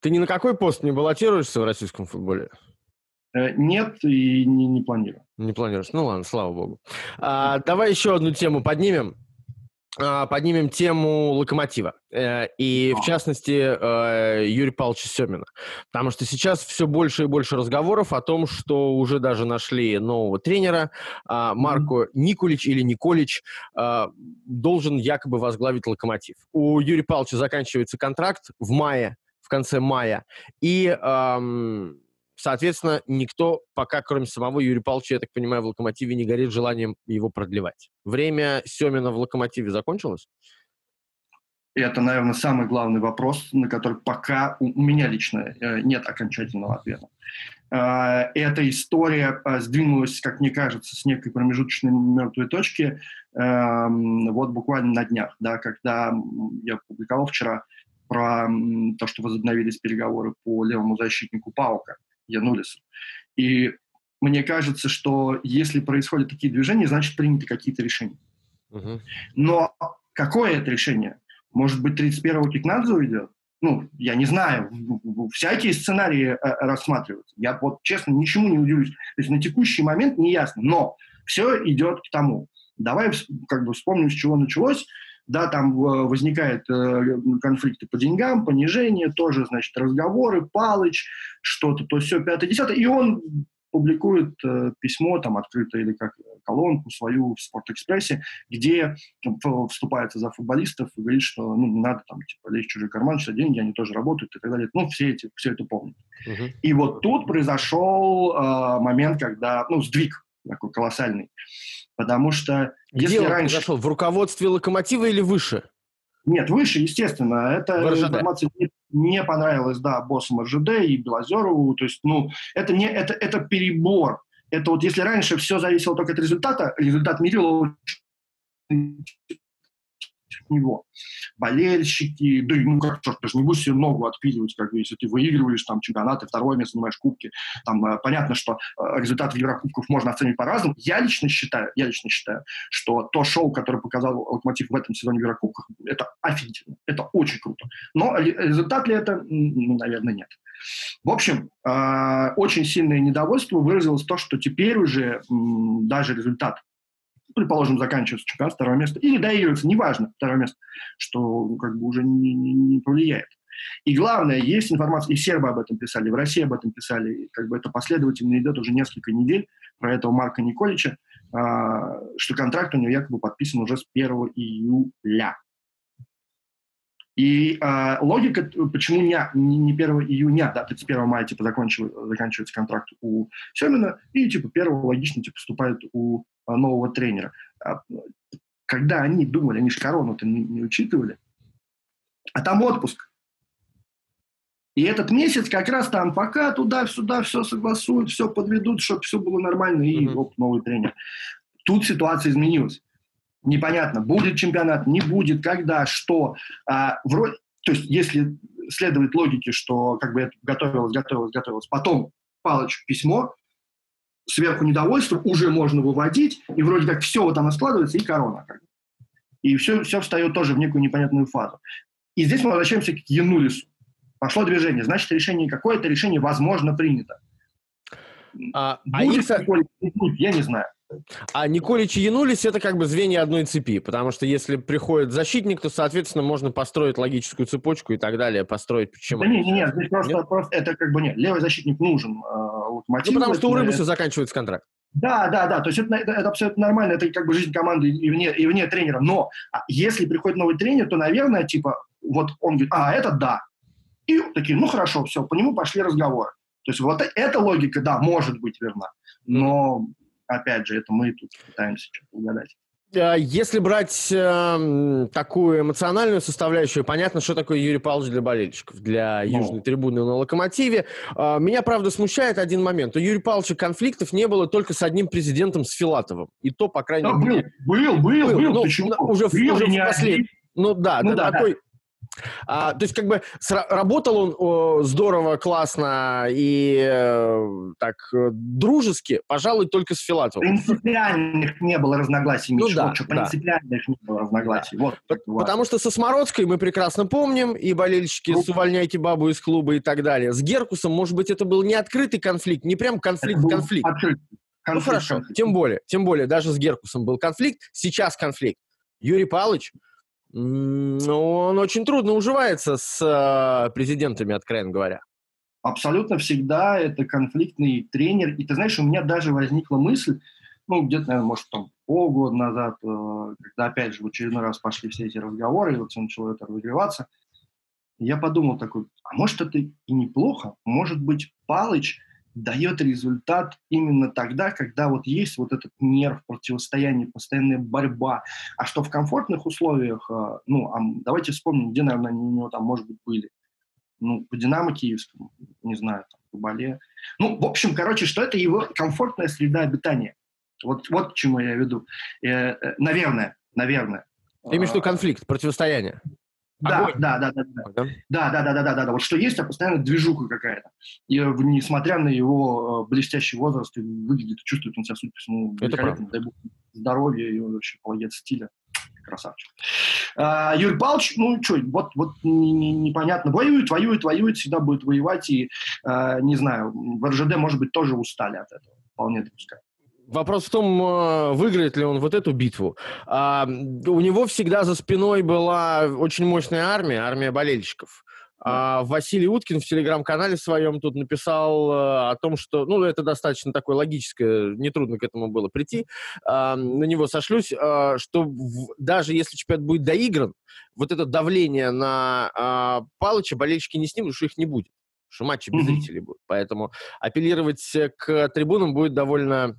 Speaker 1: Ты ни на какой пост не баллотируешься в российском футболе?
Speaker 3: Э, нет, и не, не планирую.
Speaker 1: Не планируешь? Ну ладно, слава богу. А, давай еще одну тему поднимем. А, поднимем тему локомотива. Э, и, в частности, э, Юрия Павловича Семина. Потому что сейчас все больше и больше разговоров о том, что уже даже нашли нового тренера. А, Марко Никулич или Николич должен якобы возглавить локомотив. У Юрия Павловича заканчивается контракт в мае, в конце мая. И Соответственно, никто пока, кроме самого Юрия Павловича, я так понимаю, в «Локомотиве» не горит желанием его продлевать. Время Семина в «Локомотиве» закончилось?
Speaker 3: И это, наверное, самый главный вопрос, на который пока у меня лично э, нет окончательного ответа. Э, эта история э, сдвинулась, как мне кажется, с некой промежуточной мертвой точки эм, вот буквально на днях, да, когда я публиковал вчера про то, что возобновились переговоры по левому защитнику Паука. Янулису. И мне кажется, что если происходят такие движения, значит, приняты какие-то решения. Угу. Но какое это решение? Может быть, 31-го Кикнадзе уйдет? Ну, я не знаю, всякие сценарии э, рассматриваются. Я вот, честно, ничему не удивлюсь. То есть на текущий момент не ясно, но все идет к тому. Давай как бы вспомним, с чего началось да, там возникают э, конфликты по деньгам, понижение, тоже, значит, разговоры, Палыч, что-то, то все, пятое, десятое, и он публикует э, письмо, там, открытое или как колонку свою в Спортэкспрессе, где вступается за футболистов и говорит, что ну, не надо там, типа, лезть в чужой карман, что деньги, они тоже работают и так далее. Ну, все, эти, все это помнят. Uh-huh. И вот тут произошел э, момент, когда, ну, сдвиг такой колоссальный. Потому что
Speaker 1: если Где раньше... произошел? В руководстве локомотива или выше?
Speaker 3: Нет, выше, естественно. Это информация не, не понравилась, да, боссам РЖД и Белозерову. То есть, ну, это, не, это, это перебор. Это вот если раньше все зависело только от результата, результат мерил него. Болельщики, да ну как, черт, ты же не будешь себе ногу отпиливать, как бы, если ты выигрываешь там чемпионаты, второе место, занимаешь кубки. Там э, понятно, что э, результат Еврокубков можно оценить по-разному. Я лично считаю, я лично считаю, что то шоу, которое показал Локомотив в этом сезоне в Еврокубках, это офигительно, это очень круто. Но результат ли это? Ну, наверное, нет. В общем, э, очень сильное недовольство выразилось то, что теперь уже даже результат предположим, заканчивается чемпионат второе место, или доигрывается, неважно, второе место, что ну, как бы уже не, не, не повлияет. И главное, есть информация, и сербы об этом писали, в России об этом писали, как бы это последовательно идет уже несколько недель, про этого Марка Николича, а, что контракт у него якобы подписан уже с 1 июля. И э, логика, почему не, не 1 июня, да, 31 мая, типа, заканчивается, контракт у Семина, и, типа, 1 логично, типа, вступает у а, нового тренера. А, когда они думали, они же корону-то не, не учитывали, а там отпуск. И этот месяц как раз там пока туда-сюда все согласуют, все подведут, чтобы все было нормально, и mm-hmm. оп, новый тренер. Тут ситуация изменилась непонятно, будет чемпионат, не будет, когда, что. А, вроде, то есть, если следовать логике, что как бы это готовилось, готовилось, готовилось, потом Палыч письмо, сверху недовольство, уже можно выводить, и вроде как все вот оно складывается, и корона. Как бы. И все, все встает тоже в некую непонятную фазу. И здесь мы возвращаемся к Янулису. Пошло движение, значит, решение какое-то решение, возможно, принято. А, Будет а их... я не знаю.
Speaker 1: А Николич и Янулис это как бы звенья одной цепи, потому что если приходит защитник, то, соответственно, можно построить логическую цепочку и так далее, построить почему.
Speaker 3: Да нет, нет, здесь просто, нет? просто это как бы нет. Левый защитник нужен. Э,
Speaker 1: локомотиву, ну, потому что у Рыбуса это... заканчивается контракт.
Speaker 3: Да, да, да, то есть это, это, это абсолютно нормально, это как бы жизнь команды и вне, и вне тренера. Но а если приходит новый тренер, то, наверное, типа, вот он говорит, а, это да. И такие, ну хорошо, все, по нему пошли разговоры. То есть вот эта логика, да, может быть верна, но, опять же, это мы тут пытаемся что-то угадать.
Speaker 1: Если брать э, такую эмоциональную составляющую, понятно, что такое Юрий Павлович для болельщиков, для ну. южной трибуны на «Локомотиве». Э, меня, правда, смущает один момент. У Юрия Павловича конфликтов не было только с одним президентом, с Филатовым. И то, по крайней
Speaker 3: да,
Speaker 1: мере...
Speaker 3: Был, был, был. был. Ну?
Speaker 1: Уже, был, уже в послед... Ну да, ну, да такой... А, то есть, как бы работал он о, здорово, классно и э, так э, дружески, пожалуй, только с Филатовым.
Speaker 3: Принципиальных не было разногласий, Миша. Ну, да, вот что, принципиальных да. не было разногласий. Да. Вот,
Speaker 1: По- потому что со Смородской мы прекрасно помним, и болельщики ну, с «Увольняйте бабу из клуба» и так далее. С Геркусом, может быть, это был не открытый конфликт, не прям конфликт-конфликт. Открытый. ну хорошо, конфликт. тем более, тем более, даже с Геркусом был конфликт, сейчас конфликт. Юрий Павлович ну, он очень трудно уживается с э, президентами, откровенно говоря.
Speaker 3: Абсолютно всегда это конфликтный тренер. И ты знаешь, у меня даже возникла мысль, ну, где-то, наверное, может, там полгода назад, э, когда, опять же, в очередной раз пошли все эти разговоры, и вот все начало это разогреваться, я подумал такой, а может, это и неплохо? Может быть, Палыч – дает результат именно тогда, когда вот есть вот этот нерв противостояния, постоянная борьба. А что в комфортных условиях, э, ну, а давайте вспомним, где, наверное, они у него там, может быть, были. Ну, по «Динамо» киевскому, не знаю, там, по «Бале». Ну, в общем, короче, что это его комфортная среда обитания. Вот, вот к чему я веду. Э, э, наверное, наверное.
Speaker 1: Ты имеешь в виду конфликт, противостояние?
Speaker 3: Да, да, да, да, да. Да, да, да, да, да, да, да. Вот что есть, а постоянно движуха какая-то. И несмотря на его блестящий возраст, выглядит, чувствует он себя, судя по всему, великолепно. Дай бог здоровья и вообще молодец стиля. Красавчик. А, Юрий Павлович, ну что, вот, вот непонятно. Воюет, воюет, воюет, всегда будет воевать. И, а, не знаю, в РЖД, может быть, тоже устали от этого. Вполне допускаю.
Speaker 1: Вопрос в том, э, выиграет ли он вот эту битву. А, у него всегда за спиной была очень мощная армия, армия болельщиков. А Василий Уткин в телеграм-канале своем тут написал э, о том, что, ну, это достаточно такое логическое, нетрудно к этому было прийти, а, на него сошлюсь, а, что в, даже если чемпионат будет доигран, вот это давление на а, Палыча болельщики не снимут, что их не будет что матчи без mm-hmm. зрителей будут. Поэтому апеллировать к трибунам будет довольно,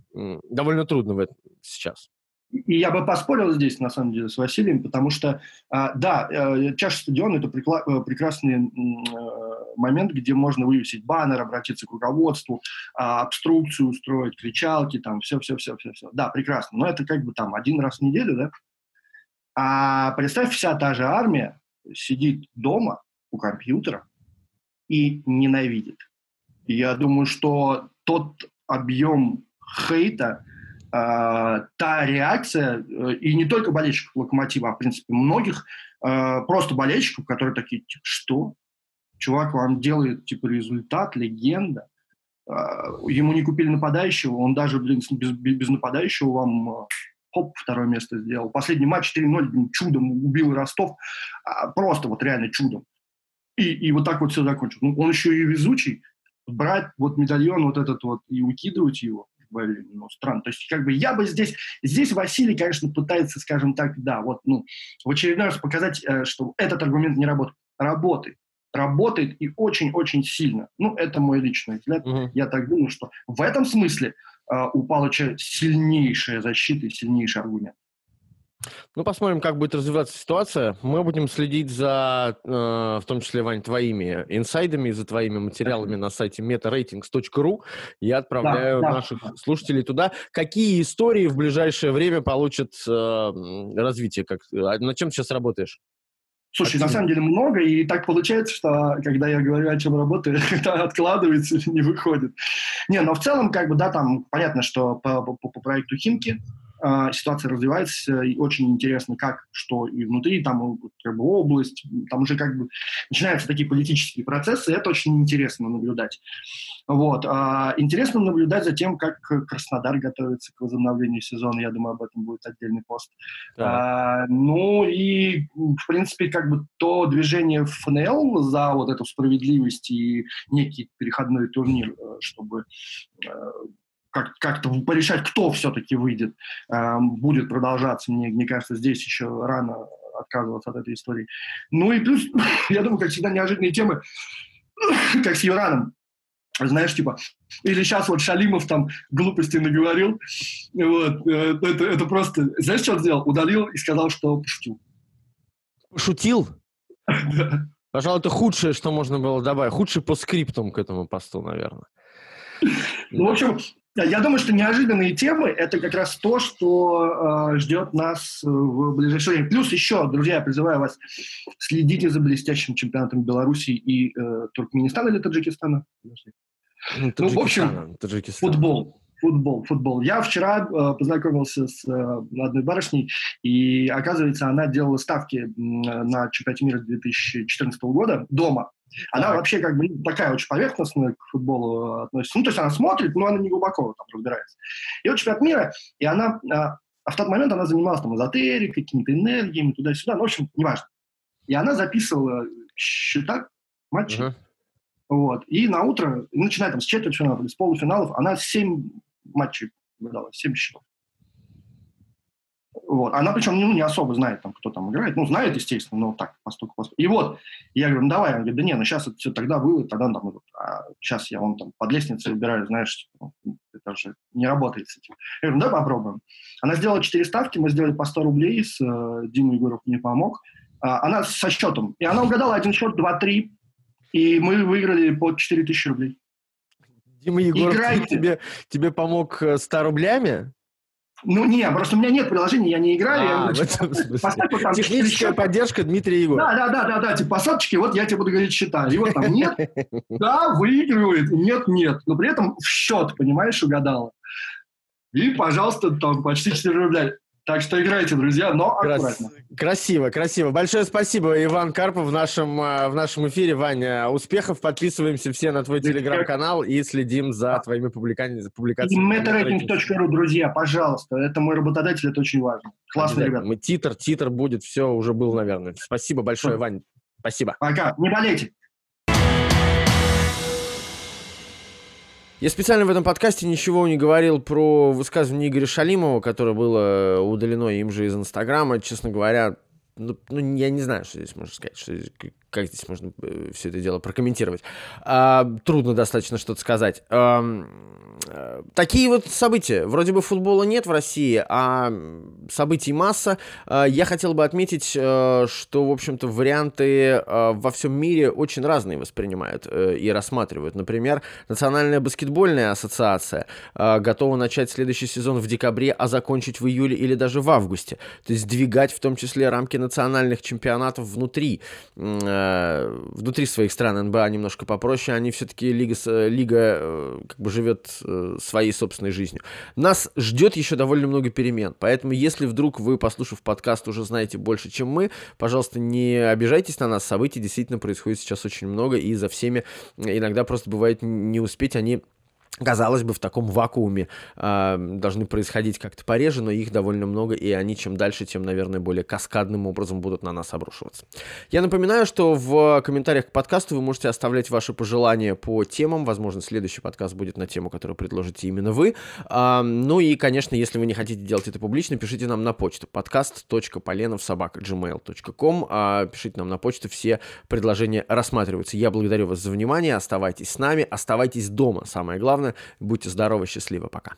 Speaker 1: довольно трудно в этом сейчас.
Speaker 3: И я бы поспорил здесь, на самом деле, с Василием, потому что, а, да, э, чаша стадиона – это э, прекрасный э, момент, где можно вывесить баннер, обратиться к руководству, а, обструкцию устроить, кричалки, там, все-все-все-все. Да, прекрасно. Но это как бы там один раз в неделю, да? А представь, вся та же армия сидит дома у компьютера, и ненавидит. Я думаю, что тот объем хейта, э, та реакция, э, и не только болельщиков «Локомотива», а, в принципе, многих э, просто болельщиков, которые такие, типа, что? Чувак вам делает, типа, результат, легенда. Э, ему не купили нападающего, он даже, блин, без, без нападающего вам хоп, второе место сделал. Последний матч 4-0, чудом убил Ростов. Просто вот реально чудом. И, и вот так вот все закончил. Ну, он еще и везучий. Брать вот медальон вот этот вот и выкидывать его, блин, ну, странно. То есть, как бы я бы здесь... Здесь Василий, конечно, пытается, скажем так, да, вот, ну, в очередной раз показать, э, что этот аргумент не работает. Работает. Работает и очень-очень сильно. Ну, это мой личный взгляд. Угу. Я так думаю, что в этом смысле э, у Палыча сильнейшая защита и сильнейший аргумент.
Speaker 1: Ну, посмотрим, как будет развиваться ситуация. Мы будем следить за, э, в том числе, Вань, твоими инсайдами, за твоими материалами на сайте metaratings.ru. Я отправляю да, наших да. слушателей туда. Какие истории в ближайшее время получат э, развитие? Как, а над чем сейчас работаешь?
Speaker 3: Слушай, Активно. на самом деле много, и так получается, что когда я говорю, о чем работаю, это откладывается или не выходит. Не, но в целом, как бы, да, там понятно, что по, по, по проекту Химки а, ситуация развивается, и очень интересно, как, что и внутри, там как бы область, там уже как бы начинаются такие политические процессы, это очень интересно наблюдать. Вот. А, интересно наблюдать за тем, как Краснодар готовится к возобновлению сезона, я думаю, об этом будет отдельный пост. А, ну и, в принципе, как бы то движение ФНЛ за вот эту справедливость и некий переходной турнир, э, чтобы э, как- как-то порешать, кто все-таки выйдет, э, будет продолжаться. Мне, мне кажется, здесь еще рано отказываться от этой истории. Ну и плюс, я думаю, как всегда, неожиданные темы, как с Юраном. знаешь, типа, или сейчас вот Шалимов там глупости наговорил, вот, э, это, это просто, знаешь, что он сделал? Удалил и сказал, что пошутил.
Speaker 1: Пошутил? Пожалуй, это худшее, что можно было добавить. Худший по скриптам к этому посту, наверное.
Speaker 3: Ну, в общем, я думаю, что неожиданные темы – это как раз то, что э, ждет нас в ближайшее время. Плюс еще, друзья, я призываю вас, следите за блестящим чемпионатом Беларуси и э, Туркменистана или Таджикистана. Ну, ну в общем, Таджикистан. футбол. Футбол, футбол. Я вчера э, познакомился с э, одной барышней, и, оказывается, она делала ставки на чемпионате мира 2014 года дома. Она так. вообще как бы такая очень поверхностная к футболу относится. Ну, то есть она смотрит, но она не глубоко там разбирается. И вот чемпионат мира, и она, а, а в тот момент она занималась там эзотерикой, какими-то энергиями, туда-сюда, ну, в общем, неважно. И она записывала счета матчей, uh-huh. вот, и на утро, начиная там с четвертьфиналов, с полуфиналов, она семь матчей выдала, семь счетов. Вот. Она причем ну, не особо знает, там, кто там играет. Ну, знает, естественно, но так, постук, постук. И вот, я говорю, ну давай. Он говорит, да не, ну сейчас это все тогда было, тогда там, вот, а сейчас я вон там под лестницей убираю, знаешь, ну, это же не работает с этим. Я говорю, ну давай попробуем. Она сделала четыре ставки, мы сделали по 100 рублей, с э, Димой Егоров мне помог. А, она со счетом. И она угадала один счет, два-три, и мы выиграли по 4 тысячи рублей.
Speaker 1: Дима Егоров тебе, тебе помог 100 э, рублями?
Speaker 3: Ну, не, просто у меня нет приложения, я не играю. А, я говорю,
Speaker 1: типа, поставь, вот, там, Техническая счета. поддержка Дмитрия Егорова.
Speaker 3: Да, да, да, да, да, типа посадочки, вот я тебе буду говорить счета. И вот там нет, да, выигрывает, нет, нет. Но при этом в счет, понимаешь, угадала. И, пожалуйста, там почти 4 рубля. Так что играйте, друзья, но аккуратно.
Speaker 1: Красиво, красиво. Большое спасибо, Иван Карпов, в нашем, э, в нашем эфире. Ваня, успехов. Подписываемся все на твой телеграм-канал и следим за твоими публикациями.
Speaker 3: публикациями. metaratings.ru, друзья, пожалуйста. Это мой работодатель, это очень важно. Классный ребят.
Speaker 1: Мы титр, титр будет, все уже был, наверное. Спасибо большое, Вань. Спасибо.
Speaker 3: Пока. Не болейте.
Speaker 1: Я специально в этом подкасте ничего не говорил про высказывание Игоря Шалимова, которое было удалено им же из Инстаграма. Честно говоря, ну, ну, я не знаю, что здесь можно сказать, что, как здесь можно э, все это дело прокомментировать. А, трудно достаточно что-то сказать. А, такие вот события. Вроде бы футбола нет в России, а событий масса. А, я хотел бы отметить, а, что, в общем-то, варианты во всем мире очень разные воспринимают и рассматривают. Например, Национальная баскетбольная ассоциация готова начать следующий сезон в декабре, а закончить в июле или даже в августе. То есть двигать в том числе рамки национальных чемпионатов внутри, э, внутри своих стран. НБА немножко попроще, они все-таки лига, лига э, как бы живет э, своей собственной жизнью. Нас ждет еще довольно много перемен, поэтому если вдруг вы, послушав подкаст, уже знаете больше, чем мы, пожалуйста, не обижайтесь на нас, событий действительно происходит сейчас очень много, и за всеми иногда просто бывает не успеть, они казалось бы, в таком вакууме э, должны происходить как-то пореже, но их довольно много, и они чем дальше, тем, наверное, более каскадным образом будут на нас обрушиваться. Я напоминаю, что в комментариях к подкасту вы можете оставлять ваши пожелания по темам. Возможно, следующий подкаст будет на тему, которую предложите именно вы. Э, ну и, конечно, если вы не хотите делать это публично, пишите нам на почту podcast.поленовсобака.gmail.com э, Пишите нам на почту, все предложения рассматриваются. Я благодарю вас за внимание, оставайтесь с нами, оставайтесь дома, самое главное. Будьте здоровы, счастливы, пока.